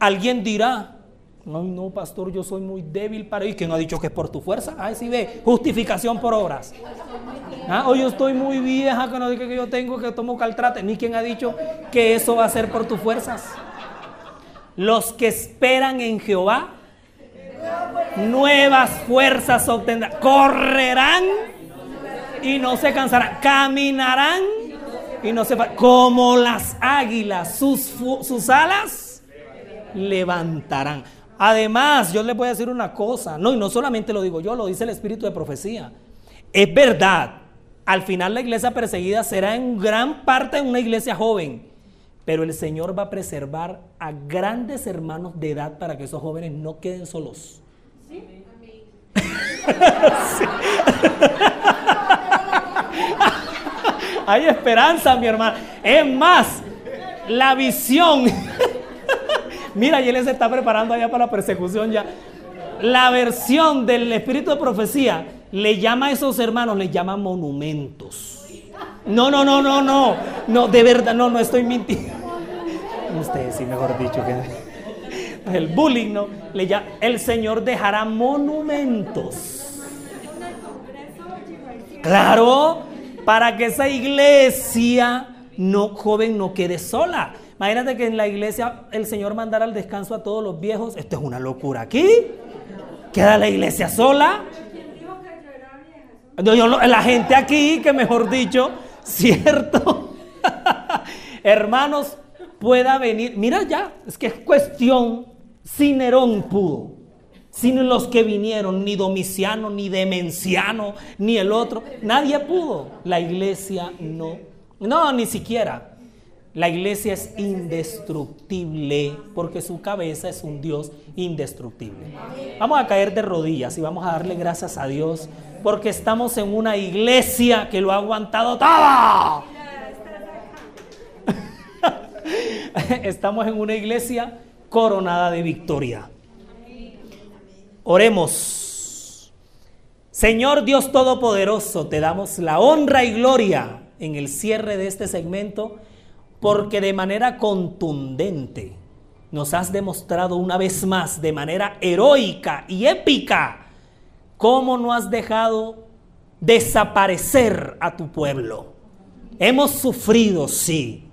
Alguien dirá, no, no, pastor, yo soy muy débil para ir. ¿Quién ha dicho que es por tu fuerza? Ay, sí ve, justificación por obras. Ah, o yo estoy muy vieja, que no diga que yo tengo que tomo caltrate. Ni quien ha dicho que eso va a ser por tus fuerzas. Los que esperan en Jehová, nuevas fuerzas obtendrán. Correrán y no se cansarán. Caminarán y no se como las águilas, sus, sus alas levantarán. Además, yo les voy a decir una cosa, no, y no solamente lo digo yo, lo dice el espíritu de profecía. Es verdad, al final la iglesia perseguida será en gran parte una iglesia joven, pero el Señor va a preservar a grandes hermanos de edad para que esos jóvenes no queden solos. ¿Sí? sí. Hay esperanza, mi hermano. Es más, la visión. Mira, y él se está preparando allá para la persecución ya. La versión del espíritu de profecía le llama a esos hermanos, le llama monumentos. No, no, no, no, no. No, de verdad, no, no estoy mintiendo. Ustedes sí, mejor dicho que el bullying, ¿no? Le el Señor dejará monumentos. Claro, para que esa iglesia no joven no quede sola. Imagínate que en la iglesia el Señor mandara al descanso a todos los viejos. Esto es una locura aquí. Queda la iglesia sola. la gente aquí, que mejor dicho, cierto. Hermanos, pueda venir. Mira ya, es que es cuestión. Si Nerón pudo sino los que vinieron, ni Domiciano, ni Demenciano, ni el otro. Nadie pudo. La iglesia no. No, ni siquiera. La iglesia es indestructible porque su cabeza es un Dios indestructible. Vamos a caer de rodillas y vamos a darle gracias a Dios porque estamos en una iglesia que lo ha aguantado todo. estamos en una iglesia coronada de victoria. Oremos. Señor Dios Todopoderoso, te damos la honra y gloria en el cierre de este segmento porque de manera contundente nos has demostrado una vez más, de manera heroica y épica, cómo no has dejado desaparecer a tu pueblo. Hemos sufrido, sí,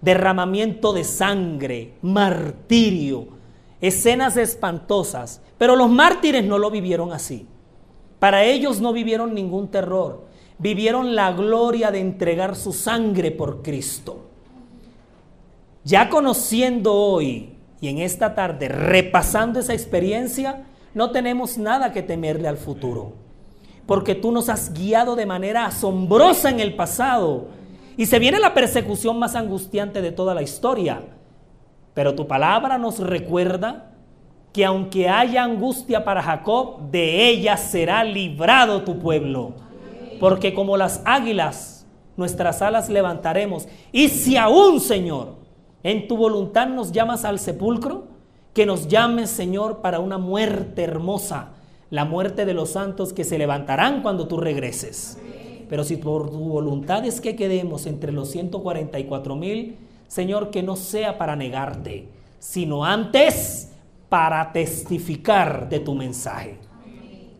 derramamiento de sangre, martirio, escenas espantosas, pero los mártires no lo vivieron así. Para ellos no vivieron ningún terror, vivieron la gloria de entregar su sangre por Cristo. Ya conociendo hoy y en esta tarde, repasando esa experiencia, no tenemos nada que temerle al futuro, porque tú nos has guiado de manera asombrosa en el pasado y se viene la persecución más angustiante de toda la historia. Pero tu palabra nos recuerda que aunque haya angustia para Jacob, de ella será librado tu pueblo. Porque como las águilas, nuestras alas levantaremos. Y si aún, Señor, en tu voluntad nos llamas al sepulcro, que nos llames, Señor, para una muerte hermosa, la muerte de los santos que se levantarán cuando tú regreses. Pero si por tu voluntad es que quedemos entre los 144 mil, Señor, que no sea para negarte, sino antes para testificar de tu mensaje.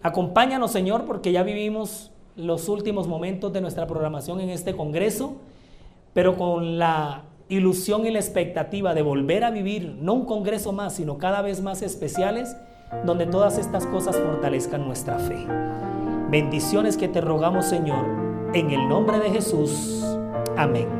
Acompáñanos, Señor, porque ya vivimos los últimos momentos de nuestra programación en este Congreso, pero con la ilusión y la expectativa de volver a vivir, no un Congreso más, sino cada vez más especiales, donde todas estas cosas fortalezcan nuestra fe. Bendiciones que te rogamos, Señor, en el nombre de Jesús. Amén.